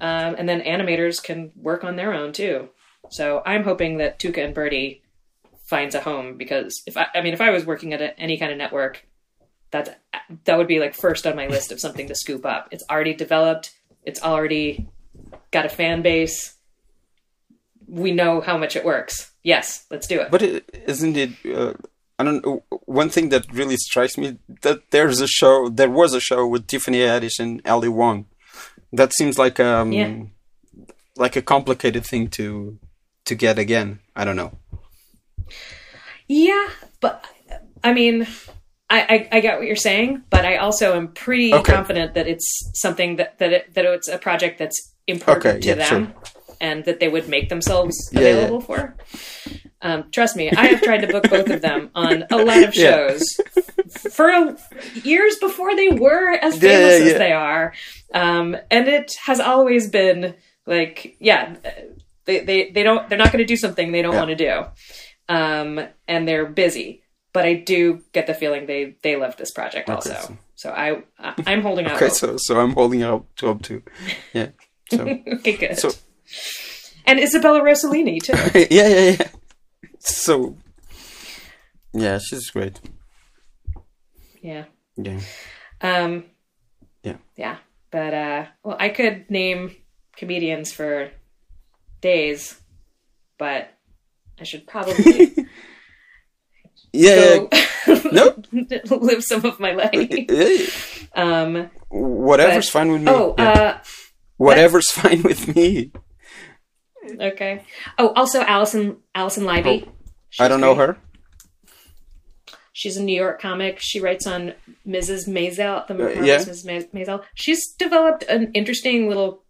um, and then animators can work on their own too. So I'm hoping that Tuca and Birdie finds a home because if I, I mean if I was working at a, any kind of network, that that would be like first on my list of something to scoop up. It's already developed. It's already got a fan base. We know how much it works. Yes, let's do it. But it, isn't it? Uh, I don't know. One thing that really strikes me that there's a show. There was a show with Tiffany Haddish and Ali Wong. That seems like um Yeah. like a complicated thing to to get again. I don't know. Yeah, but I mean, I, I, I get what you're saying, but I also am pretty Okay. confident that it's something that that it, that it's a project that's important Okay, to yeah, them, and that they would make themselves Yeah, yeah. available for. Um, trust me, I have tried to book both of them on a lot of Yeah. shows for years before they were as Yeah, famous yeah, as they are, um, and it has always been like, yeah, they they, they don't they're not going to do something they don't Yeah. want to do, um, and they're busy. But I do get the feeling they they love this project Okay, also. so- So I, I I'm holding out. Okay, so so I'm holding out to hope too. Yeah. So okay, good. so and Isabella Rossellini too. yeah yeah yeah. So yeah, she's great. yeah. Yeah. Um, Yeah. Yeah. But, uh, well, I could name comedians for days, but I should probably Yeah. go No. live some of my life. yeah, yeah. Um, Whatever's but- fine with me. oh, Yeah. uh, Whatever's fine with me. Okay. Oh, also Alison, Alison Leiby. I don't know her. She's a New York comic. She writes on Mrs. Maisel, the Uh, Marvelous yeah. Mrs. Ma- Maisel. She's developed an interesting little,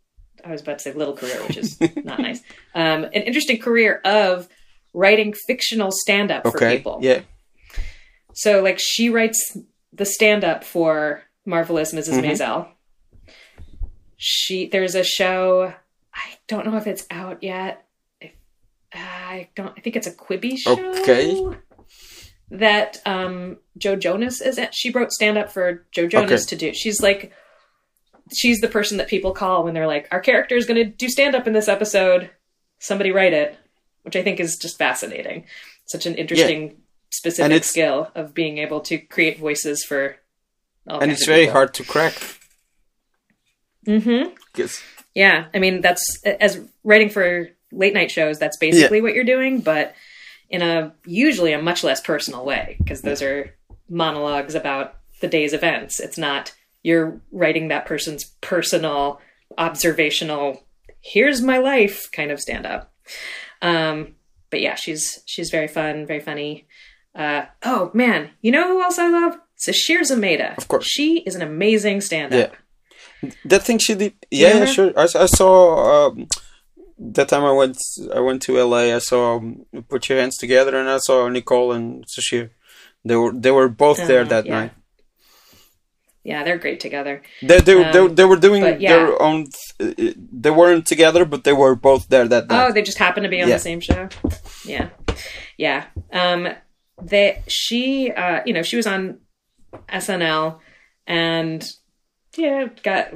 I was about to say little career, which is not nice. Um, an interesting career of writing fictional stand up for people. Yeah. So, like, she writes the stand up for Marvelous missus Mhm. Maisel. She, there's a show, I don't know if it's out yet. I, I don't, I think it's a Quibi show Okay. that um Joe Jonas is at. She wrote stand up for Joe Jonas Okay. to do. She's like she's the person that people call when they're like, Our character is gonna do stand up in this episode. Somebody write it. Which I think is just fascinating. Such an interesting specific it's- skill of being able to create voices for all And it's very hard to crack. Mm-hmm. 'cause- Yeah, I mean that's as writing for late night shows. That's basically what you're doing, but in a usually a much less personal way because those are monologues about the day's events. It's not you're writing that person's personal, observational, here's my life kind of stand up. Um, but yeah, she's she's very fun, very funny. Uh, oh man, you know who else I love? Sasheer Zamata. Of course. she is an amazing stand-up. Yeah. That thing she did, yeah, yeah, sure. I, I saw um, that time I went. I went to LA. I saw um, Put Your Hands Together, and I saw Nicole and Sasheer. They were they were both there Uh, that yeah. night. Yeah, they're great together. They they, they, Um, they were doing yeah. their own. Th- they weren't together, but they were both there that night. Oh, they just happened to be on Yeah. the same show. Yeah, yeah. Um, they she uh, you know she was on SNL and yeah got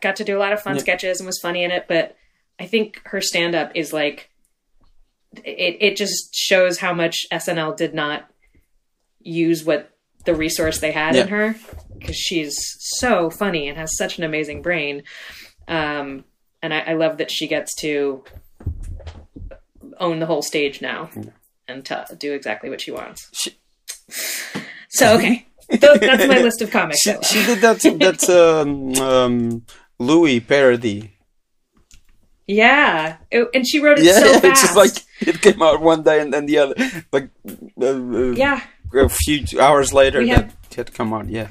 got to do a lot of fun sketches and was funny in it. But I think her stand up is like it. It just shows how much SNL did not use what the resource they had in her because she's so funny and has such an amazing brain. Um, and I, I love that she gets to own the whole stage now and to do exactly what she wants. She- so okay, Th- that's my list of comics. she she did that that um, um, Louis parody. yeah, It- and she wrote it Yeah, so it's fast. just like it came out one day and then the other, like uh, uh, yeah, a few hours later We that had- had come out. Yeah,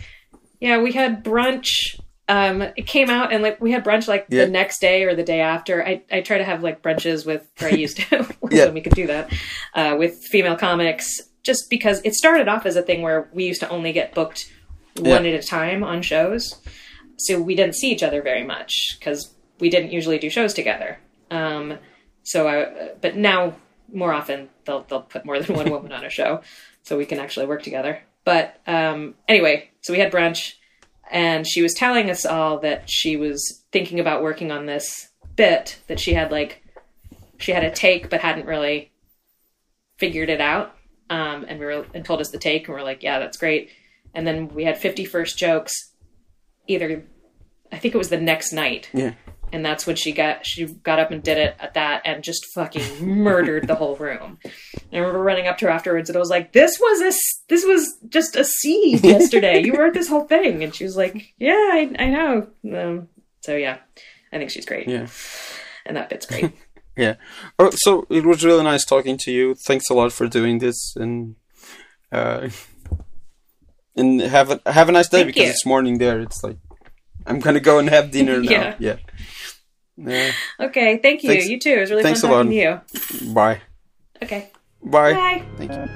yeah. We had brunch. Um, it came out and like we had brunch like Yeah. the next day or the day after. I I try to have like brunches with or I used to Yeah. when we could do that uh, with female comics. Just because it started off as a thing where we used to only get booked one Yeah. at a time on shows, so we didn't see each other very much because we didn't usually do shows together. Um, so I, but now more often they'll they'll put more than one woman on a show, so we can actually work together. But um, anyway, so we had brunch, and she was telling us all that she was thinking about working on this bit that she had like she had a take but hadn't really figured it out. Um, and we were and told us the take, and we are like, yeah, that's great. And then we had 50 first jokes, either I think it was the next night, yeah. and that's when she got she got up and did it at that and just fucking murdered the whole room. And I remember running up to her afterwards and I was like, "This was a this was just a seed yesterday. you wrote this whole thing." And she was like, "Yeah, I, I know." Um, so yeah, I think she's great, Yeah. and that bit's great. Yeah. Oh, so it was really nice talking to you. Thanks a lot for doing this, and uh, and have a have a nice day Thank because you. it's morning there. It's like I'm gonna go and have dinner now. Yeah. Yeah. Okay, thank you. Thanks- you too. It was really thanks fun talking to you. Bye. Okay, Bye. bye. Thank you.